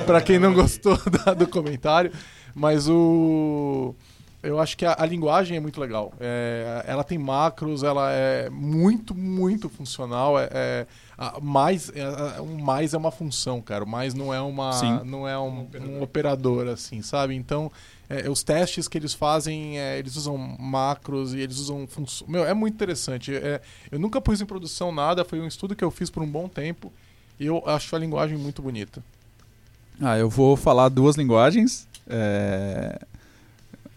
para quem não gostou (laughs) da- do comentário, mas o eu acho que a, a linguagem é muito legal. É, ela tem macros, ela é muito, muito funcional. É, é- a- mais, é, a- um mais é uma função, cara. O mais não é uma, Sim. não é um, um operador assim, sabe? Então é, os testes que eles fazem, é, eles usam macros e eles usam funções. Meu, é muito interessante. É, eu nunca pus em produção nada, foi um estudo que eu fiz por um bom tempo e eu acho a linguagem muito bonita. Ah, eu vou falar duas linguagens. É,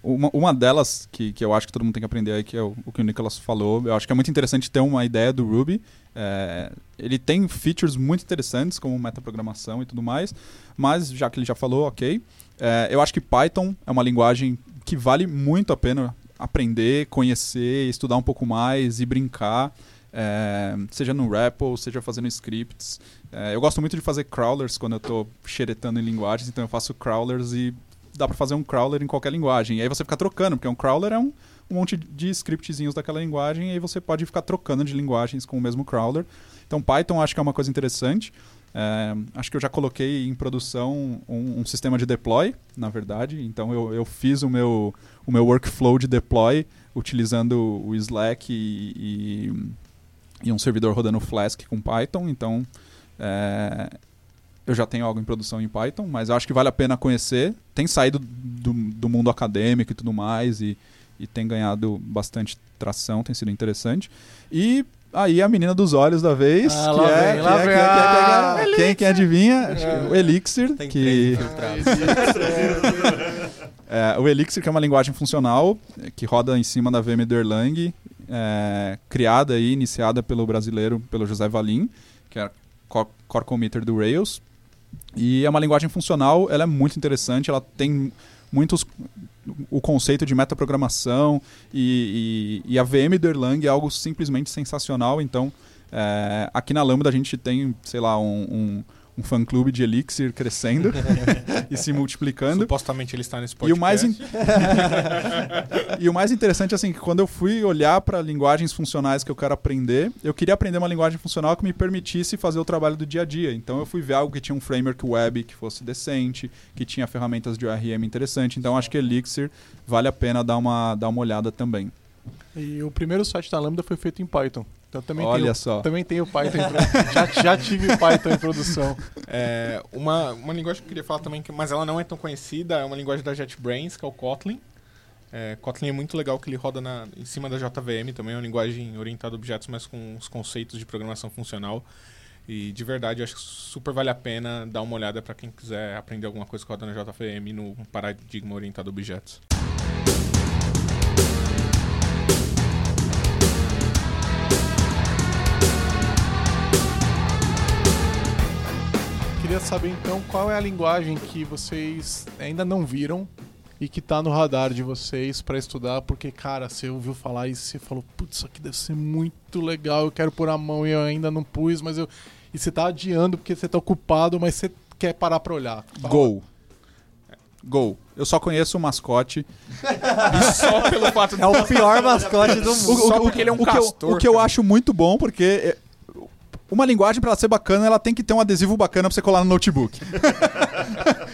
Uma, uma delas que, que eu acho que todo mundo tem que aprender aí, que é o, o que o Nicolas falou, eu acho que é muito interessante ter uma ideia do Ruby. É, ele tem features muito interessantes, como metaprogramação e tudo mais, mas já que ele já falou, ok. É, eu acho que Python é uma linguagem que vale muito a pena aprender, conhecer, estudar um pouco mais e brincar. É, seja no REPL, seja fazendo scripts. É, eu gosto muito de fazer crawlers quando eu estou xeretando em linguagens, então eu faço crawlers e dá para fazer um crawler em qualquer linguagem. E aí você fica trocando, porque um crawler é um, um monte de scriptzinhos daquela linguagem, e aí você pode ficar trocando de linguagens com o mesmo crawler. Então Python acho que é uma coisa interessante. É, acho que eu já coloquei em produção um, um, sistema de deploy, na verdade. Então eu, eu fiz o meu, o meu workflow de deploy utilizando o Slack e, e, e um servidor rodando Flask com Python. Então é, eu já tenho algo em produção em Python, mas eu acho que vale a pena conhecer. Tem saído do, do mundo acadêmico e tudo mais, e, e tem ganhado bastante tração, tem sido interessante. E aí a menina dos olhos da vez, Ah, que é, vem, que é- que é- que é- Ah, que é- quem, quem adivinha? O Elixir, Tem que é, o Elixir, que é uma linguagem funcional é, que roda em cima da VM do Erlang, é, criada e iniciada pelo brasileiro, pelo José Valim, que é core, core committer do Rails. E é uma linguagem funcional, ela é muito interessante, ela tem muitos o conceito de metaprogramação e, e, e a VM do Erlang é algo simplesmente sensacional. Então, é, aqui na Lambda a gente tem, sei lá, um, um, um fã-clube de Elixir crescendo (laughs) e se multiplicando. Supostamente ele está nesse E podcast. o, mais in- (laughs) e o mais interessante, assim, que quando eu fui olhar para linguagens funcionais que eu quero aprender, eu queria aprender uma linguagem funcional que me permitisse fazer o trabalho do dia a dia. Então eu fui ver algo que tinha um framework web que fosse decente, que tinha ferramentas de ORM interessante. Então acho que Elixir vale a pena dar uma, dar uma olhada também. E o primeiro site da Lambda foi feito em Python. Então também Olha tenho, só. Também tenho Python em produ- (laughs) já, já tive Python em produção. É, uma, uma linguagem que eu queria falar também, que, mas ela não é tão conhecida, é uma linguagem da JetBrains, que é o Kotlin. É, Kotlin é muito legal que ele roda na, em cima da JVM também, é uma linguagem orientada a objetos, mas com os conceitos de programação funcional. E de verdade, eu acho que super vale a pena dar uma olhada para quem quiser aprender alguma coisa que roda na JVM no paradigma orientado a objetos. Queria saber então qual é a linguagem que vocês ainda não viram e que tá no radar de vocês pra estudar, porque, cara, você ouviu falar isso e você falou, putz, isso aqui deve ser muito legal, eu quero pôr a mão e eu ainda não pus, mas eu. E você tá adiando porque você tá ocupado, mas você quer parar pra olhar. Fala. Go. Go. Eu só conheço o mascote. E só pelo fato de É o pior mascote do O- mundo. o- Só o- porque ele é um o que eu- castor, O que eu acho muito bom, porque é, uma linguagem, pra ela ser bacana, ela tem que ter um adesivo bacana pra você colar no notebook. (laughs)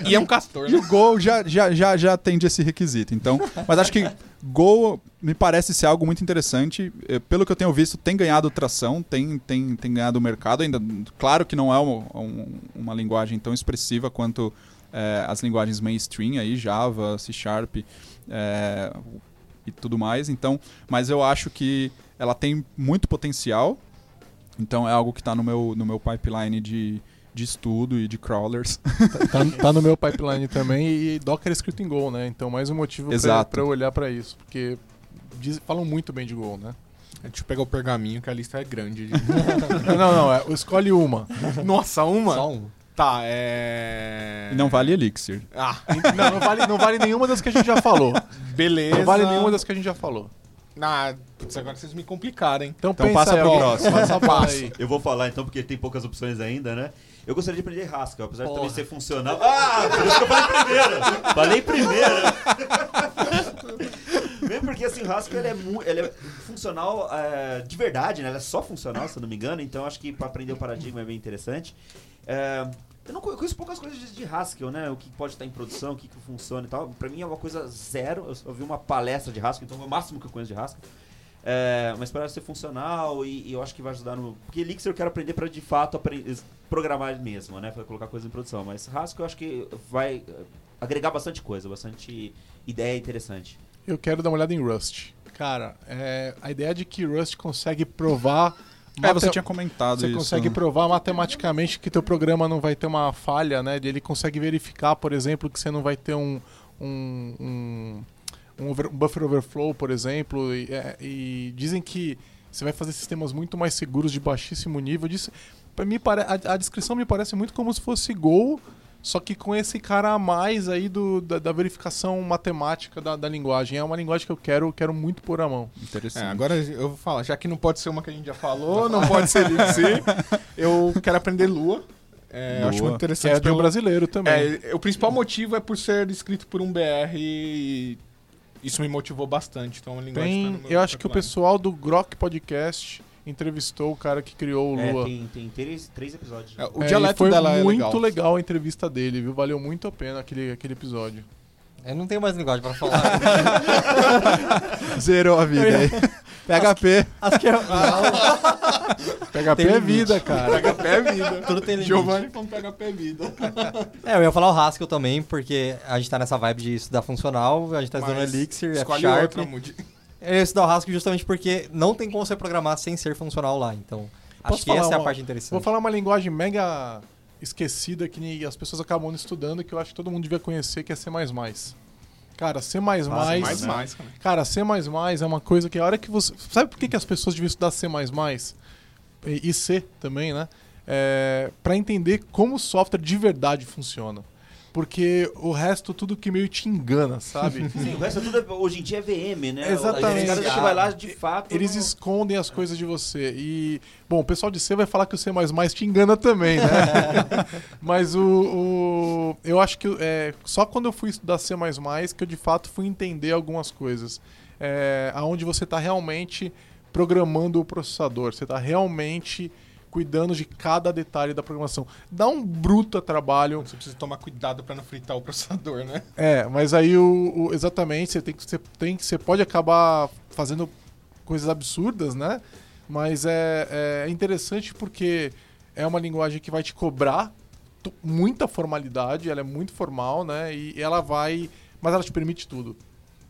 E é um castor, E né? o Go já, já, já, já atende esse requisito. Então, mas acho que Go me parece ser algo muito interessante. Eh, Pelo que eu tenho visto, tem ganhado tração, tem, tem, tem ganhado mercado. Ainda, claro que não é uma, um- uma linguagem tão expressiva quanto eh, as linguagens mainstream aí, Java, C Sharp eh, e tudo mais. Então, mas eu acho que ela tem muito potencial. Então é algo que está no meu, no meu pipeline de, de estudo e de crawlers. (laughs) Tá, tá no meu pipeline também e Docker é escrito em Go, né? Então mais um motivo eu olhar pra isso, porque diz- falam muito bem de Go, né? Deixa eu pegar o pergaminho, que a lista é grande. (laughs) não, não, é, escolhe uma. Nossa, uma? Só um. Tá, é... E não vale Elixir. Ah, Não, não vale, não vale nenhuma das que a gente já falou. beleza. Não vale nenhuma das que a gente já falou. Ah, putz, agora vocês me complicaram, hein? Então, Então pensa passa aí, pro próximo. Passa. Eu vou falar então, porque tem poucas opções ainda, né? Eu gostaria de aprender Haskell, apesar de Porra. também ser funcional. Ah, por isso que eu falei primeiro! Falei primeiro! Mesmo porque assim, o Haskell ele é, ele é funcional é, de verdade, né? Ele é só funcional, se eu não me engano, então acho que para aprender o paradigma é bem interessante. É, eu não conhe- conheço poucas coisas de, de Haskell, né? O que pode estar em produção, o que, que funciona e tal. Pra mim é uma coisa zero. Eu só vi uma palestra de Haskell, então é o máximo que eu conheço de Haskell. É, mas para ser funcional e, e eu acho que vai ajudar no. Porque Elixir eu quero aprender para de fato apre- programar mesmo, né? Para colocar coisas em produção. Mas Haskell eu acho que vai eh, agregar bastante coisa, bastante ideia interessante. Eu quero dar uma olhada em Rust. Cara, é, a ideia de que Rust consegue provar. É, você tinha comentado Você isso. consegue provar matematicamente que teu programa não vai ter uma falha, né? Ele consegue verificar, por exemplo, que você não vai ter um, um, um, um buffer overflow, por exemplo. E, é, e dizem que você vai fazer sistemas muito mais seguros de baixíssimo nível. Disso, mim, pare- a, a descrição me parece muito como se fosse Go, só que com esse cara a mais aí do, da, da verificação matemática da, da linguagem. É uma linguagem que eu quero, quero muito pôr a mão. Interessante. É, agora eu vou falar, já que não pode ser uma que a gente já falou, não pode ser Elixir, (laughs) eu quero aprender Lua. É, eu acho muito Que interessante. é de um pelo- brasileiro também. É, o principal motivo é por ser escrito por um BR e isso me motivou bastante. Então, a linguagem Tem, tá no meu eu acho que o pessoal do Grok Podcast entrevistou o cara que criou o É, Lua. tem, tem três, três episódios. É, o É, dialeto foi dela é muito legal. legal. a entrevista dele, viu? Valeu muito a pena aquele, aquele episódio. Eu não tenho mais linguagem pra falar. (laughs) Zerou a vida aí. PHP. Acho que (laughs) é. PHP Tem é vida, cara. PHP é vida. Tudo tem limite. Giovanni falando PHP é vida. É, eu ia falar o Haskell também, porque a gente tá nessa vibe de estudar funcional, a gente tá estudando Mas Elixir, F Eu ia estudar o Haskell justamente porque não tem como você programar sem ser funcional lá. Então, Posso acho que falar essa é a uma- parte interessante. Vou falar uma linguagem mega esquecida que as pessoas acabam não estudando que eu acho que todo mundo devia conhecer, que é C++. Cara, C++... Mais, mais, cara. Cara, C++ é uma coisa que a hora que você... Sabe por que, que as pessoas deviam estudar C++? E, e C também, né? É, para entender como o software de verdade funciona. Porque o resto tudo que meio te engana, sabe? (laughs) Sim, o resto é tudo, hoje em dia é VM, né? Exatamente. Os caras que vai lá, de fato... Eles não- escondem as coisas de você. E, bom, o pessoal de C vai falar que o C te engana também, né? (laughs) Mas o, o- Eu acho que é, só quando eu fui estudar C que eu de fato fui entender algumas coisas. É, aonde você está realmente programando o processador. Você está realmente cuidando de cada detalhe da programação. Dá um bruto trabalho Você precisa tomar cuidado pra não fritar o processador, né? é, mas aí o, o- exatamente, você tem que você tem que você pode acabar fazendo coisas absurdas, né? Mas é, é interessante porque é uma linguagem que vai te cobrar muita formalidade, ela é muito formal, né? E ela vai, mas ela te permite tudo,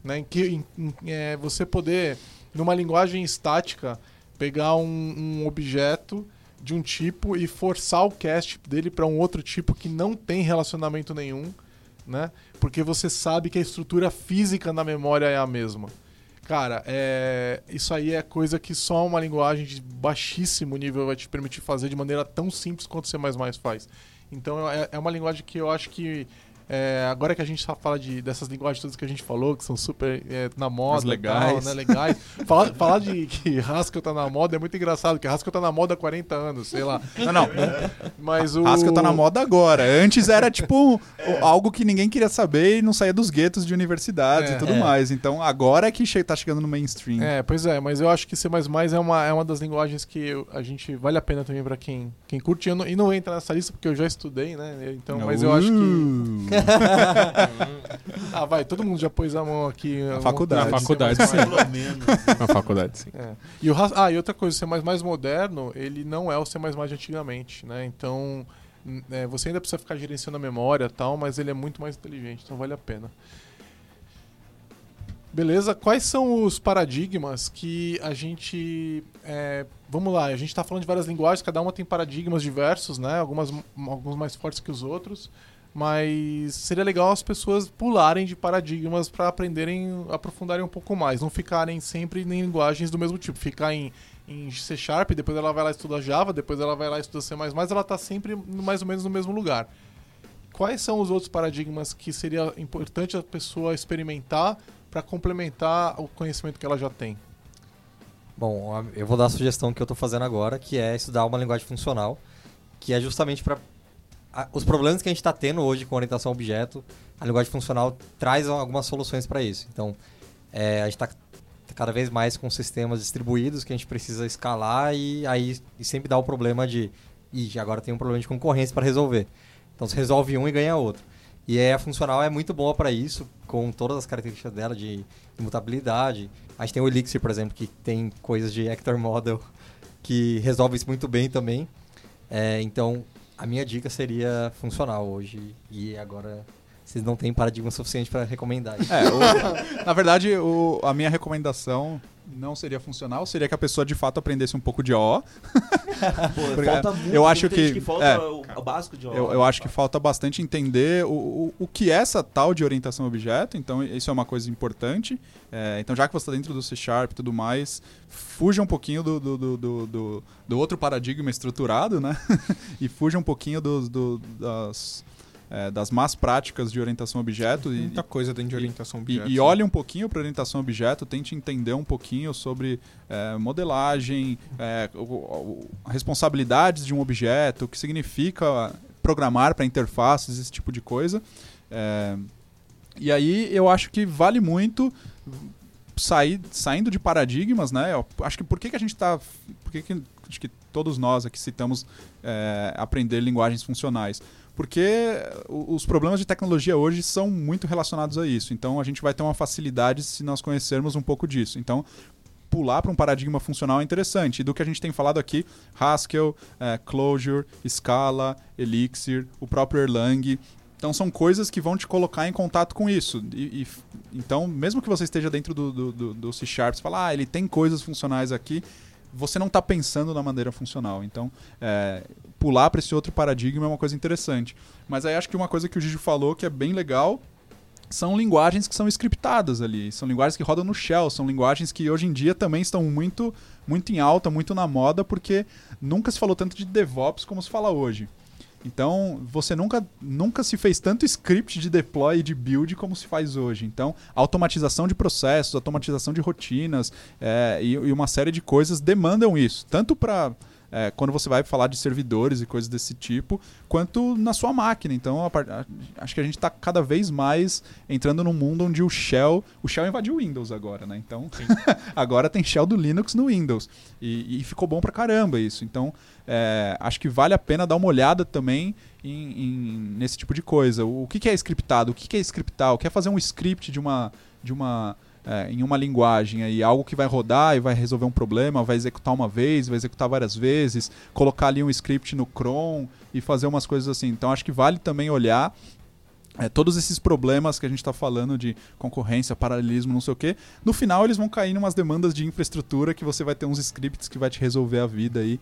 né? Em que em- em- é, você poder numa linguagem estática pegar um, um objeto de um tipo e forçar o cast dele para um outro tipo que não tem relacionamento nenhum né? Porque você sabe que a estrutura física na memória é a mesma. Cara, é... isso aí é coisa que só uma linguagem de baixíssimo nível vai te permitir fazer de maneira tão simples quanto C++ faz. Então é, é uma linguagem que eu acho que é, agora que a gente fala de, dessas linguagens todas que a gente falou, que são super é, na moda, As legais. Tal, né, legais. falar, falar de que Haskell tá na moda é muito engraçado, porque Haskell tá na moda há 40 anos, sei lá. Não, não. Mas o Haskell tá na moda agora. Antes era tipo o- algo que ninguém queria saber e não saía dos guetos de universidades É. e tudo É. mais. Então agora é que che tá chegando no mainstream. É, pois é, mas eu acho que C++ é uma, é uma das linguagens que a gente vale a pena também pra quem, quem curte. Eu não- e não entra nessa lista porque eu já estudei, né? Então, mas eu acho que. Ah, vai, todo mundo já pôs a mão aqui. Na faculdade. Na faculdade, sim. Pelo menos. (laughs) Na faculdade, sim. É. E o, ah, e outra coisa, o C++ moderno, ele não é o C++ de antigamente, né? Então, é, você ainda precisa ficar gerenciando a memória tal, mas ele é muito mais inteligente, então vale a pena. Beleza, quais são os paradigmas que a gente. é, vamos lá, a gente está falando de várias linguagens, cada uma tem paradigmas diversos, né? Algumas, alguns mais fortes que os outros. Mas seria legal as pessoas pularem de paradigmas para aprenderem, aprofundarem um pouco mais. Não ficarem sempre em linguagens do mesmo tipo. Ficar em, em C Sharp, depois ela vai lá e estuda Java, depois ela vai lá e estuda C++, ela está sempre mais ou menos no mesmo lugar. Quais são os outros paradigmas que seria importante a pessoa experimentar para complementar o conhecimento que ela já tem? Bom, eu vou dar a sugestão que eu estou fazendo agora, que é estudar uma linguagem funcional, que é justamente para os problemas que a gente está tendo hoje com orientação a objeto. A linguagem funcional traz algumas soluções para isso. Então, é, a gente está cada vez mais com sistemas distribuídos que a gente precisa escalar e aí e sempre dá o problema de e agora tem um problema de concorrência para resolver. Então, você resolve um e ganha outro. E a funcional é muito boa para isso, com todas as características dela de imutabilidade. A gente tem o Elixir, por exemplo, que tem coisas de Actor Model (laughs) que resolve isso muito bem também. É, então, a minha dica seria funcional hoje. E agora, vocês não têm paradigma suficiente para recomendar. isso. É, o- na verdade, o- a minha recomendação não seria funcional, seria que a pessoa de fato aprendesse um pouco de OO. (laughs) Porque falta muito. eu acho gente que- falta é. o, o básico de Eu, eu acho que falta bastante entender o, o, o que é essa tal de orientação objeto, então isso é uma coisa importante. É, então, já que você está dentro do C Sharp e tudo mais, fuja um pouquinho do, do, do, do, do- do outro paradigma estruturado, né? (laughs) e fuja um pouquinho dos- do, das, é, das más práticas de orientação a objeto. E, Muita coisa dentro de orientação a e, objeto. e olhe um pouquinho para orientação a objeto, tente entender um pouquinho sobre é, modelagem, é, o- o- responsabilidades de um objeto, o que significa programar para interfaces, esse tipo de coisa. É, e aí eu acho que vale muito sair saindo de paradigmas, né? Eu acho que por que, que a gente está, por que, que acho que todos nós aqui citamos é, aprender linguagens funcionais? Porque os problemas de tecnologia hoje são muito relacionados a isso. Então a gente vai ter uma facilidade se nós conhecermos um pouco disso. Então pular para um paradigma funcional é interessante. E do que a gente tem falado aqui, Haskell, eh, Clojure, Scala, Elixir, o próprio Erlang. Então são coisas que vão te colocar em contato com isso. E, e- então, mesmo que você esteja dentro do, do, do- do C Sharp, você fala, ah, ele tem coisas funcionais aqui, você não está pensando na maneira funcional. Então, eh, pular para esse outro paradigma é uma coisa interessante. Mas aí acho que uma coisa que o Gigi falou que é bem legal são linguagens que são scriptadas ali, são linguagens que rodam no shell, são linguagens que hoje em dia também estão muito, muito em alta, muito na moda, porque nunca se falou tanto de DevOps como se fala hoje. Então, você nunca, nunca se fez tanto script de deploy e de build como se faz hoje. Então, automatização de processos, automatização de rotinas é, e, e uma série de coisas demandam isso. Tanto para quando você vai falar de servidores e coisas desse tipo, quanto na sua máquina. Então, acho que a gente está cada vez mais entrando num mundo onde o Shell. O Shell invadiu o Windows agora, né? Então, (laughs) agora tem Shell do Linux no Windows. E, e ficou bom pra caramba isso. Então, é, acho que vale a pena dar uma olhada também em- em- nesse tipo de coisa. O, o que, que é scriptado? O que, que é scriptar? O que é fazer um script de uma. De uma é, em uma linguagem aí, algo que vai rodar e vai resolver um problema, vai executar uma vez, vai executar várias vezes, colocar ali um script no cron e fazer umas coisas assim. Então acho que vale também olhar é, todos esses problemas que a gente está falando de concorrência, paralelismo, não sei o quê, no final eles vão cair em umas demandas de infraestrutura que você vai ter uns scripts que vai te resolver a vida aí.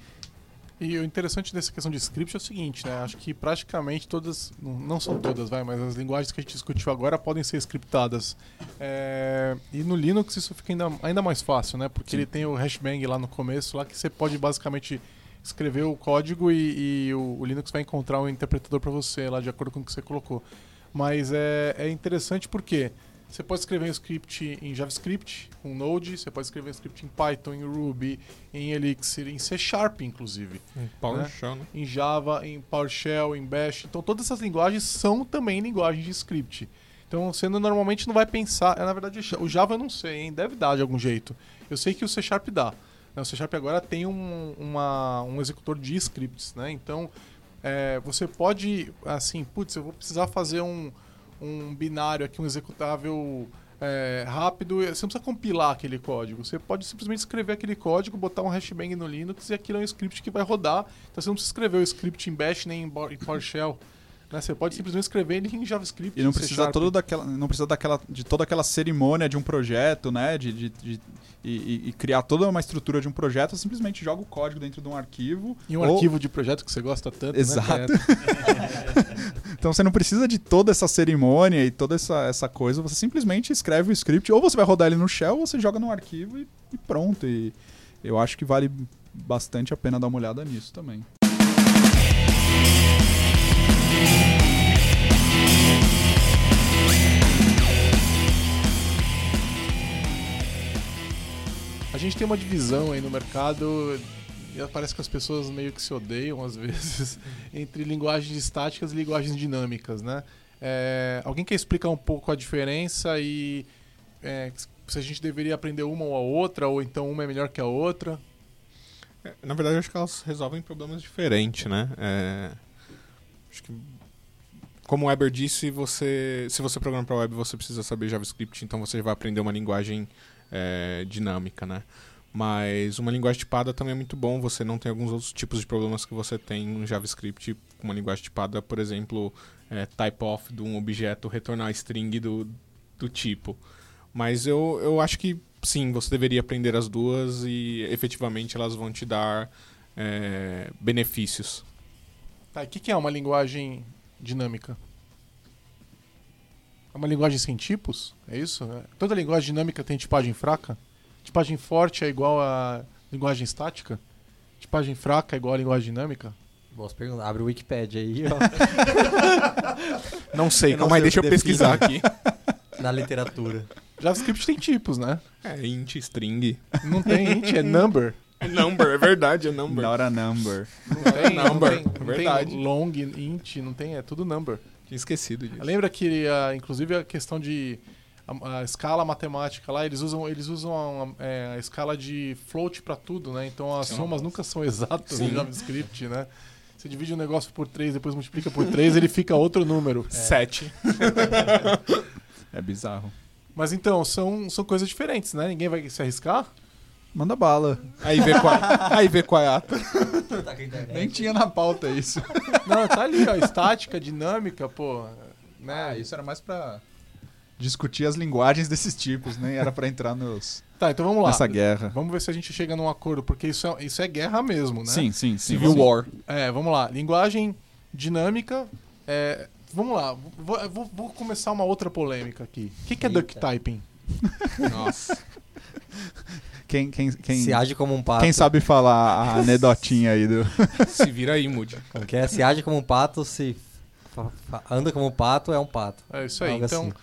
E o interessante dessa questão de script é o seguinte, né? Acho que praticamente todas, não são todas, vai, mas as linguagens que a gente discutiu agora podem ser scriptadas. É, e no Linux isso fica ainda, ainda mais fácil, né? Porque ele tem o hashbang lá no começo, lá que você pode basicamente escrever o código e, e o, o Linux vai encontrar um interpretador para você lá de acordo com o que você colocou. Mas é, é interessante porque você pode escrever um script em JavaScript, com Node, você pode escrever um script em Python, em Ruby, em Elixir, em C Sharp, inclusive Um pau né? né? em Java, em PowerShell, em Bash. Então todas essas linguagens são também linguagens de script. Então você normalmente não vai pensar. é, Na verdade, o Java eu não sei, hein? Deve dar de algum jeito. Eu sei que o C Sharp dá. né? O C Sharp agora tem um, uma- um executor de scripts, né? Então é, você pode, assim, putz, eu vou precisar fazer um, um binário aqui, um executável é, rápido. Você não precisa compilar aquele código. Você pode simplesmente escrever aquele código, botar um hashbang no Linux e aquilo é um script que vai rodar. Então você não precisa escrever o script em Bash nem em PowerShell. Né? Você pode simplesmente escrever ele em JavaScript. E não precisa, todo daquela, não precisa daquela, de toda aquela cerimônia de um projeto, né? De, de- de- e, e- criar toda uma estrutura de um projeto, você simplesmente joga o código dentro de um arquivo. E um ou- arquivo de projeto que você gosta tanto, Exato. né? (laughs) Então você não precisa de toda essa cerimônia e toda essa, essa coisa, você simplesmente escreve o script, ou você vai rodar ele no shell, ou você joga no arquivo e, e pronto. E eu acho que vale bastante a pena dar uma olhada nisso também. A gente tem uma divisão aí no mercado, e parece que as pessoas meio que se odeiam às vezes, (laughs) entre linguagens estáticas e linguagens dinâmicas, né? É, alguém quer explicar um pouco a diferença e é, se a gente deveria aprender uma ou a outra, ou então uma é melhor que a outra? É, Na verdade, eu acho que elas resolvem problemas diferentes, né? É, Acho que, como o Weber disse, você, se você programa para web, você precisa saber JavaScript, então você vai aprender uma linguagem é, dinâmica, né? Mas uma linguagem tipada também é muito bom. Você não tem alguns outros tipos de problemas que você tem no JavaScript. com Uma linguagem tipada, por exemplo, é, type off de um objeto retornar string do, do tipo. Mas eu, eu acho que sim, você deveria aprender as duas e efetivamente elas vão te dar é, benefícios. Tá, o que, que é uma linguagem dinâmica? É uma linguagem sem tipos? É isso? É. Toda linguagem dinâmica tem tipagem fraca? Tipagem forte é igual a linguagem estática? Tipagem fraca é igual a linguagem dinâmica? Boas perguntas. Abre o Wikipedia aí, ó. (laughs) Não sei, Eu não calma aí, sei o deixa eu que pesquisar aqui. na literatura. JavaScript tem tipos, né? É int, string. Não tem int, é number. É number, é verdade, é (laughs) number. Not a number. Não tem, não Number, tem, não verdade. tem long, int, não tem, é tudo number. Tinha esquecido disso. Lembra que, ah, inclusive, a questão de a, a escala matemática lá, eles usam, eles usam a, é, a escala de float para tudo, né? Então as Sim. somas nunca são exatas Sim. no JavaScript, né? Você divide um negócio por 3, depois multiplica por 3, ele fica outro número. (laughs) Sete. É bizarro. Mas então, são, são coisas diferentes, né? Ninguém vai se arriscar? Manda bala. Aí vê qual, aí vê qual é a ata. Nem tinha na pauta isso. Não, tá ali, ó. Estática, dinâmica, pô. Né? Ah, isso era mais pra discutir as linguagens desses tipos, nem era pra entrar nos, Tá, então vamos lá. nessa guerra. Vamos ver se a gente chega num acordo, porque isso é, isso é guerra mesmo, né? Sim, sim, sim. Civil sim. War. É, vamos lá. Linguagem dinâmica. é, vamos lá. Vou, vou- vou começar uma outra polêmica aqui. O que, que é duck typing? Nossa. (laughs) Quem, quem, quem, Se age como um pato. quem sabe falar a anedotinha aí do. (laughs) Se vira aí, Moody. É? Se age como um pato, se anda como um pato, é um pato. É isso aí. Algo então, assim.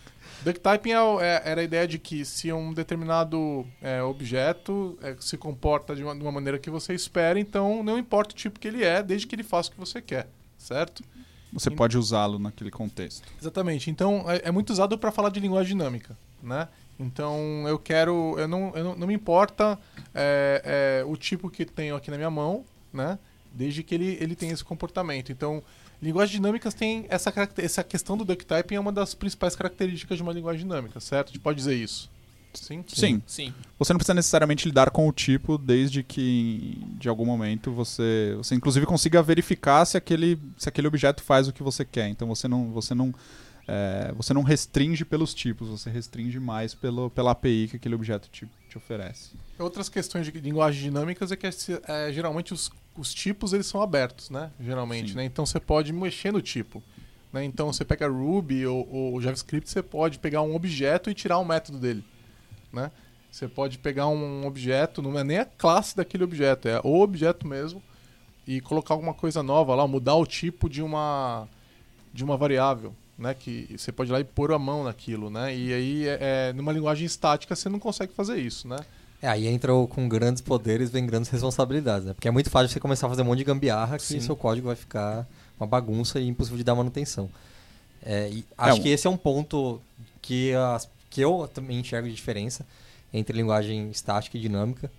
duck typing é é- era a ideia de que se um determinado é, objeto é, se comporta de uma, de uma maneira que você espera, então não importa o tipo que ele é, desde que ele faça o que você quer, certo? Você pode usá-lo naquele contexto. Exatamente. Então, é, é muito usado para falar de linguagem dinâmica, né? Então, eu quero... Eu não, eu não, não me importa é, é, o tipo que tenho aqui na minha mão, né? Desde que ele, ele tenha esse comportamento. Então, linguagens dinâmicas têm essa, caracter- essa questão do duck typing é uma das principais características de uma linguagem dinâmica, certo? A gente pode dizer isso. Sim? Sim. Sim. Você não precisa necessariamente lidar com o tipo, desde que de algum momento você, você inclusive consiga verificar se aquele, se aquele objeto faz o que você quer. Então você não, você não, é, você não restringe pelos tipos, você restringe mais pelo, pela API que aquele objeto te, te oferece. Outras questões de linguagens dinâmicas é que é, geralmente os, os tipos eles são abertos, né? Geralmente, Sim. né? Então você pode mexer no tipo. Né? Então você pega Ruby ou, ou JavaScript, você pode pegar um objeto e tirar um método dele. Né? Você pode pegar um objeto, não é nem a classe daquele objeto, é o objeto mesmo, e colocar alguma coisa nova lá, mudar o tipo de uma, de uma variável. Né, que você pode ir lá e pôr a mão naquilo, né? E aí, é, é, numa linguagem estática, você não consegue fazer isso, né? É, aí entra o com grandes poderes, vem grandes responsabilidades, né? Porque é muito fácil você começar a fazer um monte de gambiarra que Sim. seu código vai ficar uma bagunça e impossível de dar manutenção. É, e acho um- que esse é um ponto que, as, que eu também enxergo de diferença entre linguagem estática e dinâmica.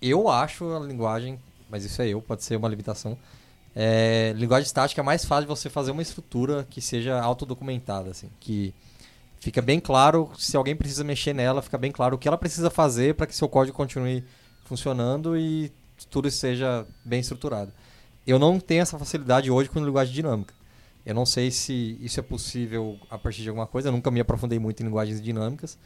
Eu acho a linguagem, mas isso é eu, pode ser uma limitação. É, linguagem estática é mais fácil você fazer uma estrutura que seja autodocumentada, assim, que fica bem claro se alguém precisa mexer nela, fica bem claro o que ela precisa fazer para que seu código continue funcionando e tudo seja bem estruturado. Eu não tenho essa facilidade hoje com linguagem dinâmica. Eu não sei se isso é possível a partir de alguma coisa, eu nunca me aprofundei muito em linguagens dinâmicas.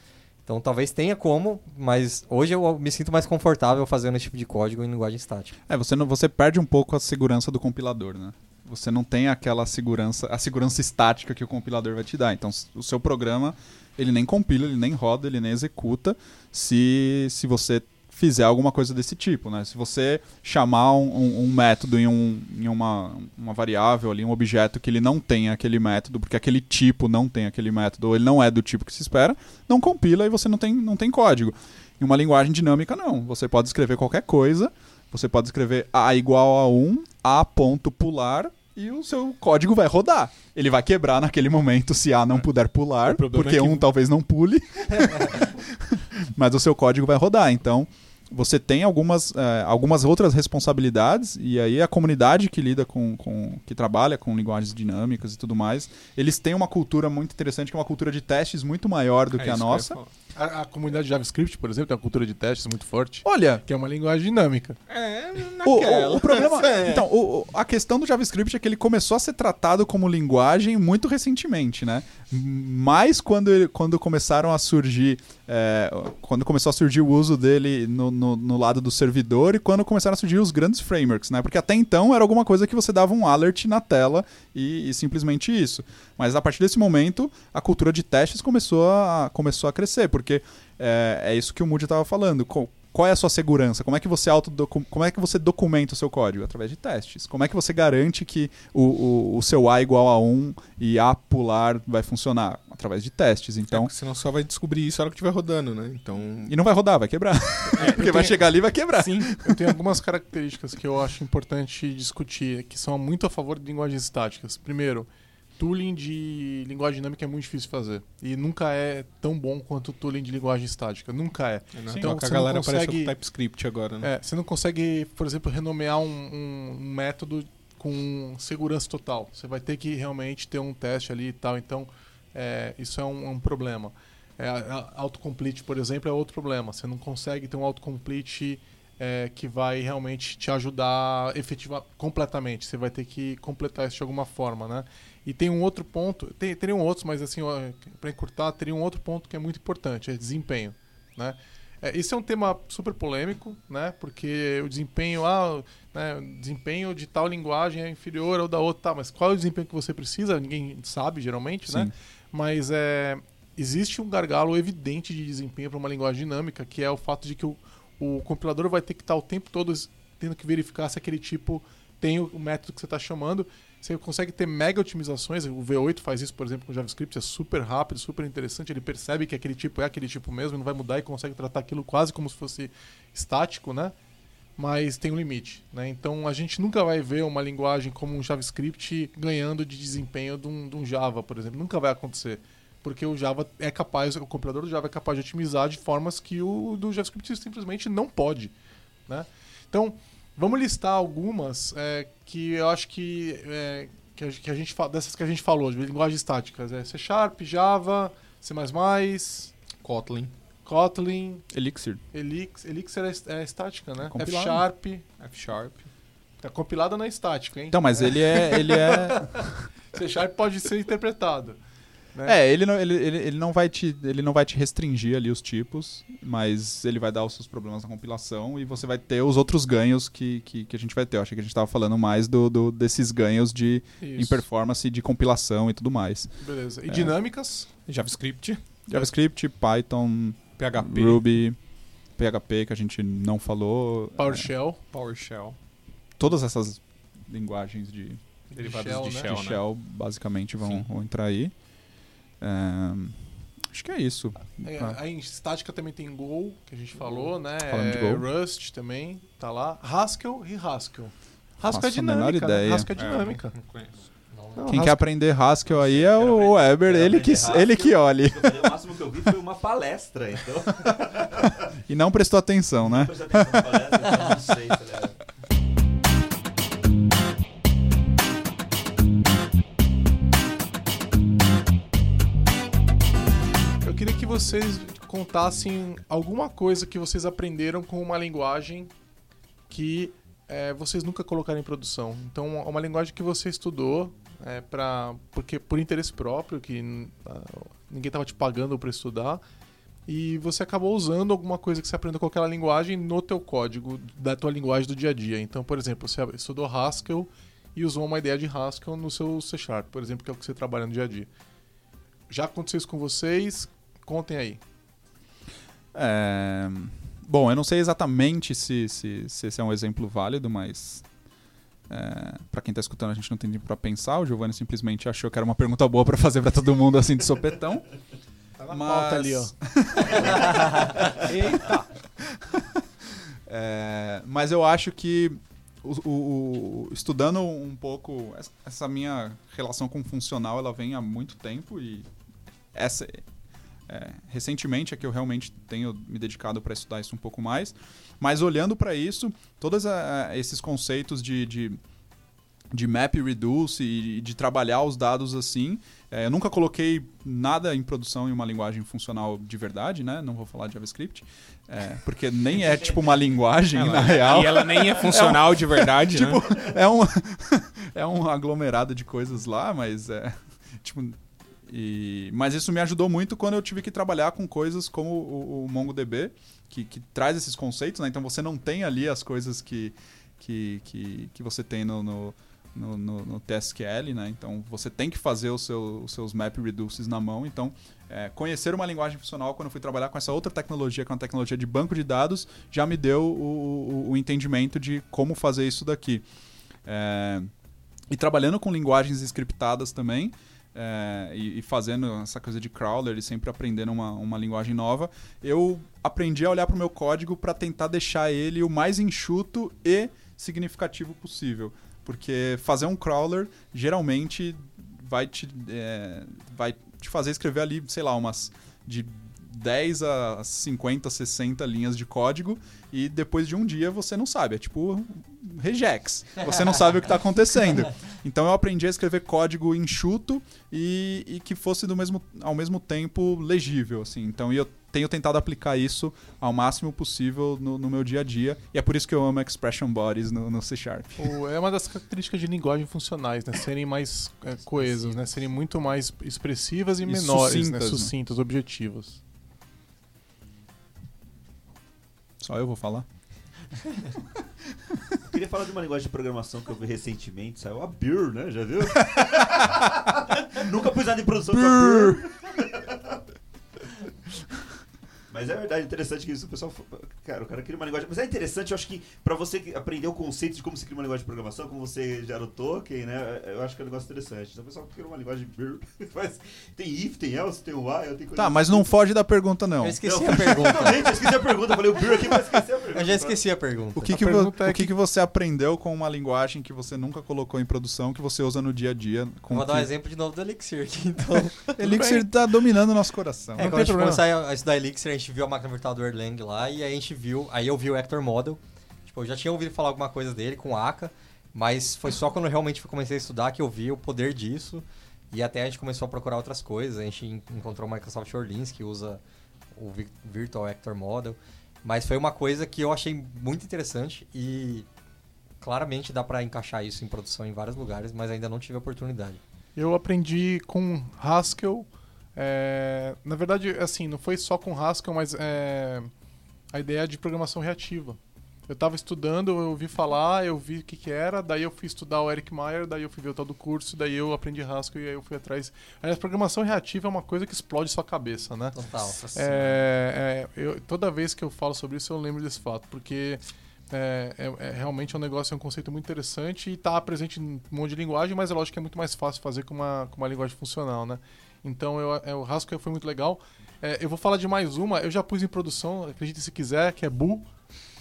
Então talvez tenha como, mas hoje eu me sinto mais confortável fazendo esse tipo de código em linguagem estática. É, você, não, você perde um pouco a segurança do compilador, né? Você não tem aquela segurança, a segurança estática que o compilador vai te dar. Então, o seu programa, ele nem compila, ele nem roda, ele nem executa se, se você fizer alguma coisa desse tipo, né? Se você chamar um, um- um método em, um, em uma, uma variável ali, um objeto que ele não tem aquele método, porque aquele tipo não tem aquele método, ou ele não é do tipo que se espera, não compila e você não tem, não tem código. Em uma linguagem dinâmica, não. Você pode escrever qualquer coisa, você pode escrever A igual a 1, A ponto pular, e o seu código vai rodar. Ele vai quebrar naquele momento se A não puder pular, problema porque é que- um talvez não pule. (laughs) Mas o seu código vai rodar. Então, você tem algumas, eh, algumas outras responsabilidades, e aí a comunidade que lida com, com. que trabalha com linguagens dinâmicas e tudo mais, eles têm uma cultura muito interessante, que é uma cultura de testes muito maior do É que a nossa. falar. A, a comunidade JavaScript, por exemplo, tem uma cultura de testes muito forte, Olha, que é uma linguagem dinâmica. É, o, naquela. o- (laughs) o problema. É. Então, o- a questão do JavaScript é que ele começou a ser tratado como linguagem muito recentemente, né? Mais quando, ele- quando começaram a surgir. é, quando começou a surgir o uso dele no, no- no lado do servidor e quando começaram a surgir os grandes frameworks, né? Porque até então era alguma coisa que você dava um alert na tela e, e simplesmente isso. Mas a partir desse momento, a cultura de testes começou a, começou a crescer, porque é, é isso que o Moody estava falando. Qual é a sua segurança? Como é que você autodocu- como é que você documenta o seu código? Através de testes. Como é que você garante que o, o, o seu A igual a 1 e A pular vai funcionar? Através de testes. Então. Então, senão só vai descobrir isso na hora que estiver rodando, né? Então. E não vai rodar, vai quebrar. (laughs) Porque eu vai tenho- chegar ali e vai quebrar. Sim, eu tenho algumas características que eu acho importante discutir, que são muito a favor de linguagens estáticas. Primeiro, tooling de linguagem dinâmica é muito difícil de fazer. E nunca é tão bom quanto o tooling de linguagem estática. Nunca é. Sim, Então, a galera consegue- com TypeScript agora, né? É, você não consegue, por exemplo, renomear um, um- método com segurança total. Você vai ter que realmente ter um teste ali e tal. Então, é, isso é um, um problema. É, autocomplete, por exemplo, é outro problema. Você não consegue ter um autocomplete é, que vai realmente te ajudar efetiva, completamente. Você vai ter que completar isso de alguma forma, né? E tem um outro ponto, tem, teriam outros, mas assim, para encurtar, teria um outro ponto que é muito importante, é desempenho, né? É, esse é um tema super polêmico, né? Porque o desempenho, ah, né, desempenho de tal linguagem é inferior ao da outra, tá, mas qual é o desempenho que você precisa? Ninguém sabe, geralmente, né? Sim. Mas é, existe um gargalo evidente de desempenho para uma linguagem dinâmica, que é o fato de que o, o compilador vai ter que estar o tempo todo tendo que verificar se aquele tipo tem o, método que você está chamando. Você consegue ter mega otimizações. O V8 faz isso, por exemplo, com JavaScript, é super rápido, super interessante. Ele percebe que aquele tipo é aquele tipo mesmo, não vai mudar e consegue tratar aquilo quase como se fosse estático, né? Mas tem um limite, né? Então a gente nunca vai ver uma linguagem como um JavaScript ganhando de desempenho de um, de um Java, por exemplo. Nunca vai acontecer. Porque o Java é capaz, o compilador do Java é capaz de otimizar de formas que o do JavaScript simplesmente não pode, né? Então, Vamos listar algumas é, que eu acho que, é, que, a, que a gente dessas que a gente falou, de linguagens estáticas. É C Sharp, Java, C++, Kotlin, Kotlin, Elixir. Elix, Elixir é, é estática, né? F. Sharp. F Sharp. Tá compilada na estática, hein? Então, mas ele é. Ele é... (laughs) C Sharp pode ser interpretado. Né? É, ele não, ele, ele, ele, não vai te, ele não vai te restringir ali os tipos, mas ele vai dar os seus problemas na compilação e você vai ter os outros ganhos que, que, que a gente vai ter. Eu achei que a gente estava falando mais do, do- desses ganhos de, em Isso. performance, de compilação e tudo mais. Beleza. E É. dinâmicas? JavaScript, JavaScript, Python, PHP, Ruby, PHP, que a gente não falou. é, PowerShell. PowerShell, todas essas linguagens de, derivados Shell, de né? Shell, de né? Shell, basicamente, vão, vão entrar aí. É, acho que é isso. É, Ah. Aí em estática também tem Go, que a gente falou, né? Falando de É, Go. Rust também, tá lá. Haskell e Haskell. Haskell Faço é a menor dinâmica, né? ideia. Haskell é dinâmica. não conheço. Não, Quem quer Haskell- aprender Haskell aí é o Weber, ele que, ele que olhe. O máximo que eu vi foi uma palestra, então. (laughs) E não prestou atenção, né? Depois atenção na palestra, então não sei se ele vocês contassem alguma coisa que vocês aprenderam com uma linguagem que é, vocês nunca colocaram em produção. Então, uma, uma linguagem que você estudou é, porque por interesse próprio, que ninguém estava te pagando para estudar, e você acabou usando alguma coisa que você aprendeu com aquela linguagem no teu código da tua linguagem do dia a dia. Então, por exemplo, você estudou Haskell e usou uma ideia de Haskell no seu C Sharp, por exemplo, que é o que você trabalha no dia a dia. Já aconteceu isso com vocês? Contem aí. É, Bom, eu não sei exatamente se, se, se esse é um exemplo válido, mas. É, para quem tá escutando, a gente não tem tempo pra pensar. O Giovanni simplesmente achou que era uma pergunta boa pra fazer pra todo mundo assim de sopetão. Tá na Mas- pauta ali, ó. (laughs) Eita! É, mas eu acho que o- o- o- estudando um pouco essa- minha relação com o funcional, ela vem há muito tempo e essa é, recentemente é que eu realmente tenho me dedicado para estudar isso um pouco mais. Mas olhando para isso, todos esses conceitos de, de de map reduce e de trabalhar os dados assim. É, eu nunca coloquei nada em produção em uma linguagem funcional de verdade, né? Não vou falar de JavaScript, é, porque nem é tipo uma linguagem na real. (laughs) E ela nem é funcional de verdade, (laughs) né? tipo, é um (laughs) é um aglomerado de coisas lá, mas é tipo e, mas isso me ajudou muito quando eu tive que trabalhar com coisas como o, o MongoDB, que, que traz esses conceitos, né? Então você não tem ali as coisas que, que, que, que você tem no, no no, no, TSQL, né? Então você tem que fazer os, seu, os seus map reduces na mão. Então, é, conhecer uma linguagem funcional quando eu fui trabalhar com essa outra tecnologia, que é uma tecnologia de banco de dados, já me deu o, o, o entendimento de como fazer isso daqui. É, e trabalhando com linguagens scriptadas também, é, e, e, fazendo essa coisa de crawler e sempre aprendendo uma, uma linguagem nova, eu aprendi a olhar para o meu código para tentar deixar ele o mais enxuto e significativo possível. Porque fazer um crawler geralmente vai te, é, vai te fazer escrever ali, sei lá, umas de 10 a 50, 60 linhas de código e depois de um dia você não sabe. É tipo regex. Você não sabe o que está acontecendo. (laughs) Então eu aprendi a escrever código enxuto e, e, que fosse do mesmo, ao mesmo tempo legível. Assim. Então eu tenho tentado aplicar isso ao máximo possível no, no meu dia a dia. E é por isso que eu amo expression bodies no, no C Sharp. É uma das características de linguagem funcionais, né? Serem mais é, coesas, né? Serem muito mais expressivas e, e menores, sucintas, né? Sucintas, né? objetivas. Só eu vou falar? Eu (laughs) queria falar de uma linguagem de programação que eu vi recentemente. Saiu a Beer, né? Já viu? (laughs) Nunca pus nada em produção com a Beer. (laughs) Mas é verdade, interessante que isso o pessoal. Cara, o cara cria uma linguagem. Mas é interessante, eu acho que pra você aprender o conceito de como se cria uma linguagem de programação, como você gera o token, né? Eu acho que é um negócio interessante. Então o pessoal cria uma linguagem. Mas (laughs) tem if, tem else, tem while, tem coisa. Tá, mas não foge da pergunta, não. Eu esqueci não, a pergunta. (laughs) eu esqueci a pergunta. Eu falei o beer aqui, mas esqueci a pergunta. Eu já esqueci a pergunta. O que, a que, pergunta é o que, que você aprendeu com uma linguagem que você nunca colocou em produção, que você usa no dia a dia? Com Vou que... dar um exemplo de novo do Elixir aqui, então. (laughs) Elixir tá dominando o nosso coração. É, quando a gente começou a estudar Elixir, a gente viu a máquina virtual do Erlang lá e aí a gente viu, aí eu vi o Hector Model. Tipo, eu já tinha ouvido falar alguma coisa dele com Aka, mas foi só quando eu realmente comecei a estudar que eu vi o poder disso. E até a gente começou a procurar outras coisas. A gente encontrou o Microsoft Orleans, que usa o Virtual Hector Model. Mas foi uma coisa que eu achei muito interessante e claramente dá para encaixar isso em produção em vários lugares, mas ainda não tive a oportunidade. Eu aprendi com Haskell. É, na verdade, assim, não foi só com Haskell, mas é, a ideia de programação reativa. Eu estava estudando, eu ouvi falar, eu vi o que, que era, daí eu fui estudar o Eric Meyer, daí eu fui ver o tal do curso, daí eu aprendi Haskell e aí eu fui atrás. Aliás, programação reativa é uma coisa que explode sua cabeça, né? Total. É, é, eu, toda vez que eu falo sobre isso, eu lembro desse fato, porque é, é, é realmente é um negócio, é um conceito muito interessante e está presente em um monte de linguagem, mas é lógico que é muito mais fácil fazer com uma, com uma linguagem funcional, né? Então eu, é, o Haskell foi muito legal. É, eu vou falar de mais uma, eu já pus em produção, acredite se quiser, que é Boo.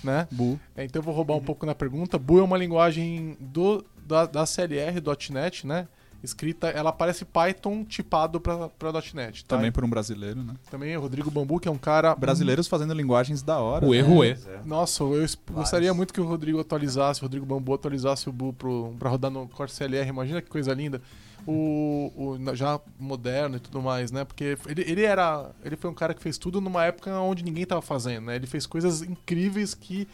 Né? Boo. É, então eu vou roubar um pouco na pergunta. Boo é uma linguagem do, da, da CLR, .NET, né? Escrita, ela parece Python tipado para .NET. Tá? Também por um brasileiro, né? Também Rodrigo Bambu, que é um cara... Brasileiros fazendo linguagens da hora. O erro é. Nossa, eu gostaria muito que o Rodrigo atualizasse, o Rodrigo Bambu atualizasse o Boo para rodar no Core CLR. Imagina que coisa linda o, o, já moderno e tudo mais, né? Porque ele, ele era. Ele foi um cara que fez tudo numa época onde ninguém estava fazendo, né? Ele fez coisas incríveis que.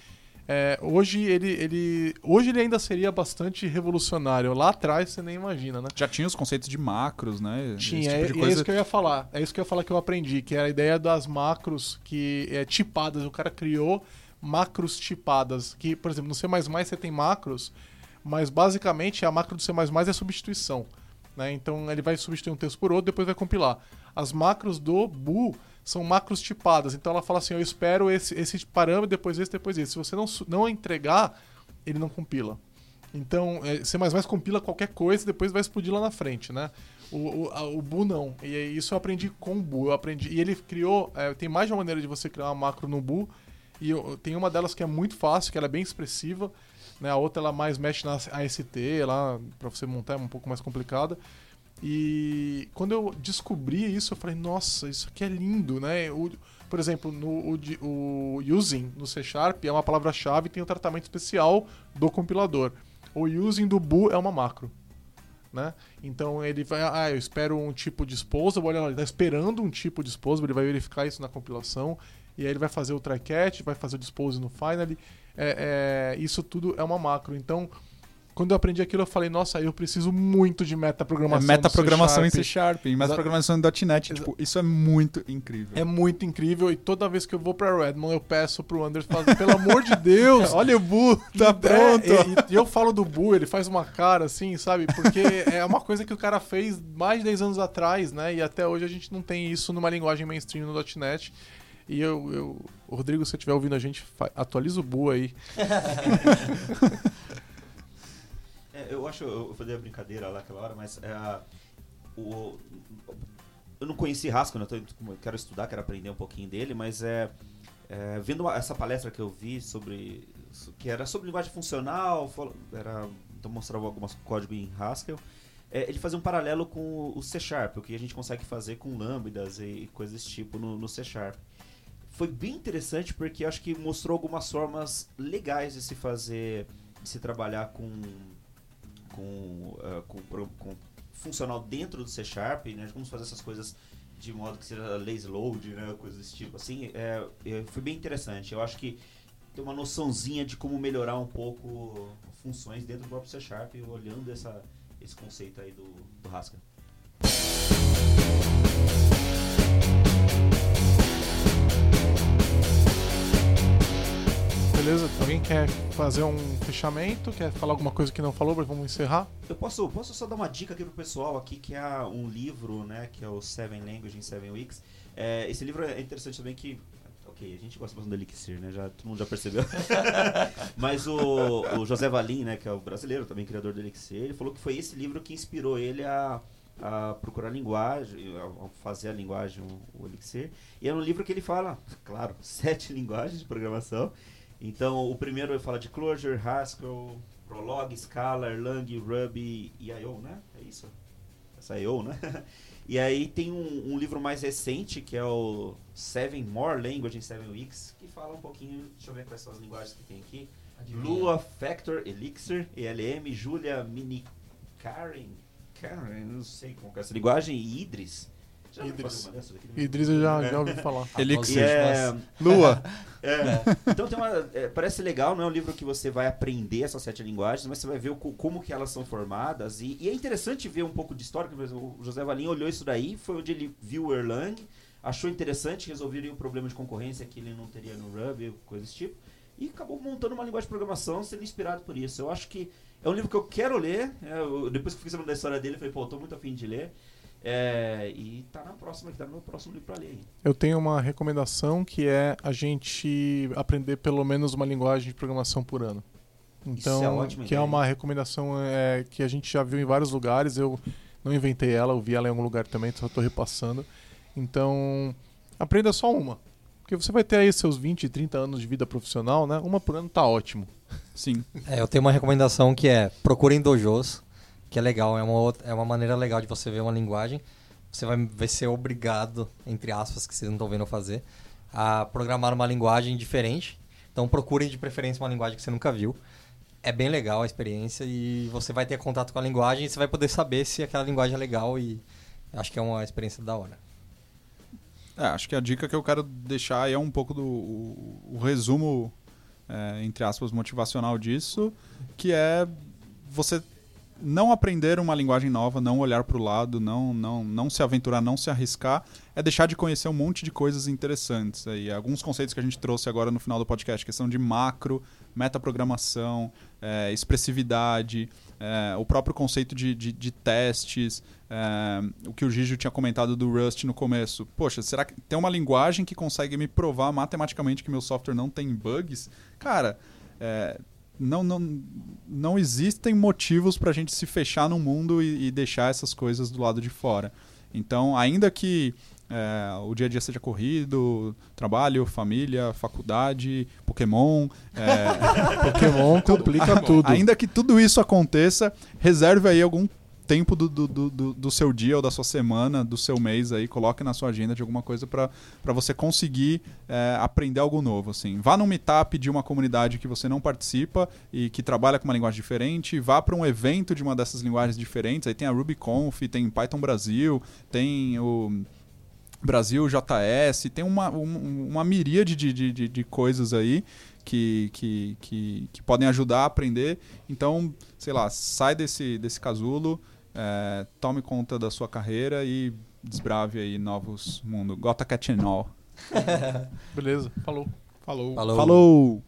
É, hoje ele, ele hoje ele ainda seria bastante revolucionário. Lá atrás você nem imagina, né? Já tinha os conceitos de macros, né? Tinha, tipo é, é, isso que eu ia falar. É isso que eu ia falar que eu aprendi, que era a ideia das macros que é tipadas. O cara criou macros tipadas, que, por exemplo, no C++ você tem macros, mas basicamente a macro do C++ é substituição. Né? Então ele vai substituir um texto por outro, depois vai compilar. As macros do Bu são macros tipadas. Então ela fala assim: eu espero esse, esse parâmetro, depois esse, depois esse. Se você não, não entregar, ele não compila. Então, é, C++ compila qualquer coisa e depois vai explodir lá na frente, né? O, o, o Bu não. E isso eu aprendi com o Bu. Eu aprendi, e ele criou... É, tem mais de uma maneira de você criar uma macro no Bu. E eu, tem uma delas que é muito fácil, que ela é bem expressiva. Né? A outra ela mais mexe na AST, lá para você montar é um pouco mais complicada. E quando eu descobri isso, eu falei, nossa, isso aqui é lindo, né? O, por exemplo, no, o, o using no C Sharp é uma palavra-chave e tem um tratamento especial do compilador. O using do bool é uma macro. Né? Então ele vai, ah, eu espero um tipo de disposable, olha lá, ele está esperando um tipo de disposable, ele vai verificar isso na compilação, e aí ele vai fazer o try catch, vai fazer o dispose no finally. É, é, isso tudo é uma macro. Então, quando eu aprendi aquilo, eu falei, nossa, eu preciso muito de metaprogramação. É metaprogramação em C Sharp, em metaprogramação em .NET. Tipo, isso é muito incrível. É muito incrível e toda vez que eu vou pra Redmond, eu peço pro Anders fazer, pelo amor de Deus. (laughs) Olha o Bu, tá pronto. E, e, eu falo do Bu, ele faz uma cara assim, sabe? Porque é uma coisa que o cara fez mais de 10 anos atrás, né? E até hoje a gente não tem isso numa linguagem mainstream no .NET. E eu, eu, Rodrigo, se você estiver ouvindo a gente, atualiza o Bu aí. (laughs) É, eu acho, eu falei a brincadeira lá aquela hora, mas é, o, eu não conheci Haskell, né? eu quero estudar, quero aprender um pouquinho dele, mas é, é vendo essa palestra que eu vi sobre que era sobre linguagem funcional, era então mostrava alguns códigos em Haskell. É, ele fazia um paralelo com o C Sharp, o que a gente consegue fazer com lambdas e coisas desse tipo no, no C Sharp. Foi bem interessante porque acho que mostrou algumas formas legais de se fazer, de se trabalhar com com, uh, com, com, funcional dentro do C Sharp, né? Vamos fazer essas coisas de modo que seja lazy load, né? Coisas desse tipo. Assim, é, é, foi bem interessante. Eu acho que tem uma noçãozinha de como melhorar um pouco funções dentro do próprio C Sharp, olhando essa, esse conceito aí do, do Haskell. Beleza? Alguém quer fazer um fechamento? Quer falar alguma coisa que não falou? Vamos encerrar? Eu posso, posso só dar uma dica aqui pro pessoal aqui, que é um livro, né? Que é o Seven Language in Seven Weeks. É, esse livro é interessante também que a gente gosta bastante do Elixir, né? Já, todo mundo já percebeu. (laughs) Mas o, o, José Valim, né, que é o brasileiro, também criador do Elixir, ele falou que foi esse livro que inspirou ele a, a procurar linguagem, a fazer a linguagem, o, o Elixir. E é um livro que ele fala, claro, (laughs) sete linguagens de programação. Então, o primeiro fala de Clojure, Haskell, Prolog, Scala, Erlang, Ruby e I.O., né? É isso? Essa I.O., né? (laughs) e aí tem um, um, livro mais recente, que é o Seven More Language in Seven Weeks, que fala um pouquinho, deixa eu ver quais são as linguagens que tem aqui. Adivinha. Lua, Factor, Elixir, ELM, Julia, Mini, Karen, Karen, não sei como é essa linguagem, e Idris. Idris. Idris eu já, já ouvi falar. (laughs) Elixir. É, (laughs) Lua. É. Então tem uma, é, parece legal, não é um livro que você vai aprender essas sete linguagens, mas você vai ver o, como que elas são formadas. E, e, é interessante ver um pouco de história. Por exemplo, o José Valim olhou isso daí, foi onde ele viu o Erlang, achou interessante, resolveram um problema de concorrência que ele não teria no Ruby, coisa desse tipo. E acabou montando uma linguagem de programação sendo inspirado por isso. Eu acho que é um livro que eu quero ler. É, eu, depois que fiquei sabendo da história dele, eu falei, pô, tô muito afim de ler. É, e tá na próxima, tá no meu próximo livro pra ler. Eu tenho uma recomendação que é a gente aprender pelo menos uma linguagem de programação por ano. Então, é que é ideia. é uma recomendação é, que a gente já viu em vários lugares. Eu não inventei ela, eu vi ela em algum lugar também, só estou repassando. Então, aprenda só uma. Porque você vai ter aí seus 20, 30 anos de vida profissional, né? Uma por ano tá ótimo. Sim. É, eu tenho uma recomendação que é procurem dojos que é legal, é uma, outra, é uma maneira legal de você ver uma linguagem. Você vai, vai ser obrigado, entre aspas, que vocês não estão vendo fazer, a programar uma linguagem diferente. Então procurem de preferência uma linguagem que você nunca viu. É bem legal a experiência e você vai ter contato com a linguagem e você vai poder saber se aquela linguagem é legal e acho que é uma experiência da hora. É, acho que a dica que eu quero deixar é um pouco do o, o resumo, é, entre aspas, motivacional disso, que é você não aprender uma linguagem nova, não olhar para o lado, não, não, não se aventurar, não se arriscar, é deixar de conhecer um monte de coisas interessantes. Aí, alguns conceitos que a gente trouxe agora no final do podcast, questão de macro, metaprogramação, é, expressividade, é, o próprio conceito de, de, de testes, é, o que o Gigi tinha comentado do Rust no começo. Poxa, será que tem uma linguagem que consegue me provar matematicamente que meu software não tem bugs? Cara, é, não, não, não existem motivos para a gente se fechar no mundo e, e, deixar essas coisas do lado de fora. Então, ainda que é, o dia a dia seja corrido, trabalho, família, faculdade, Pokémon. É, (laughs) Pokémon complica (laughs) tudo. Ainda que tudo isso aconteça, reserve aí algum tempo do, do, do, do- seu dia ou da sua semana, do seu mês aí, coloque na sua agenda de alguma coisa para você conseguir é, aprender algo novo. Assim. Vá num meetup de uma comunidade que você não participa e que trabalha com uma linguagem diferente, vá para um evento de uma dessas linguagens diferentes. Aí tem a RubyConf, tem Python Brasil, tem o Brasil JS, tem uma, um- uma miríade de, de, de, de coisas aí que, que, que, que podem ajudar a aprender. Então, sei lá, sai desse, desse casulo, é, tome conta da sua carreira e desbrave aí novos mundos. Gota Cat and all. (laughs) Beleza, falou. Falou. Falou. Falou!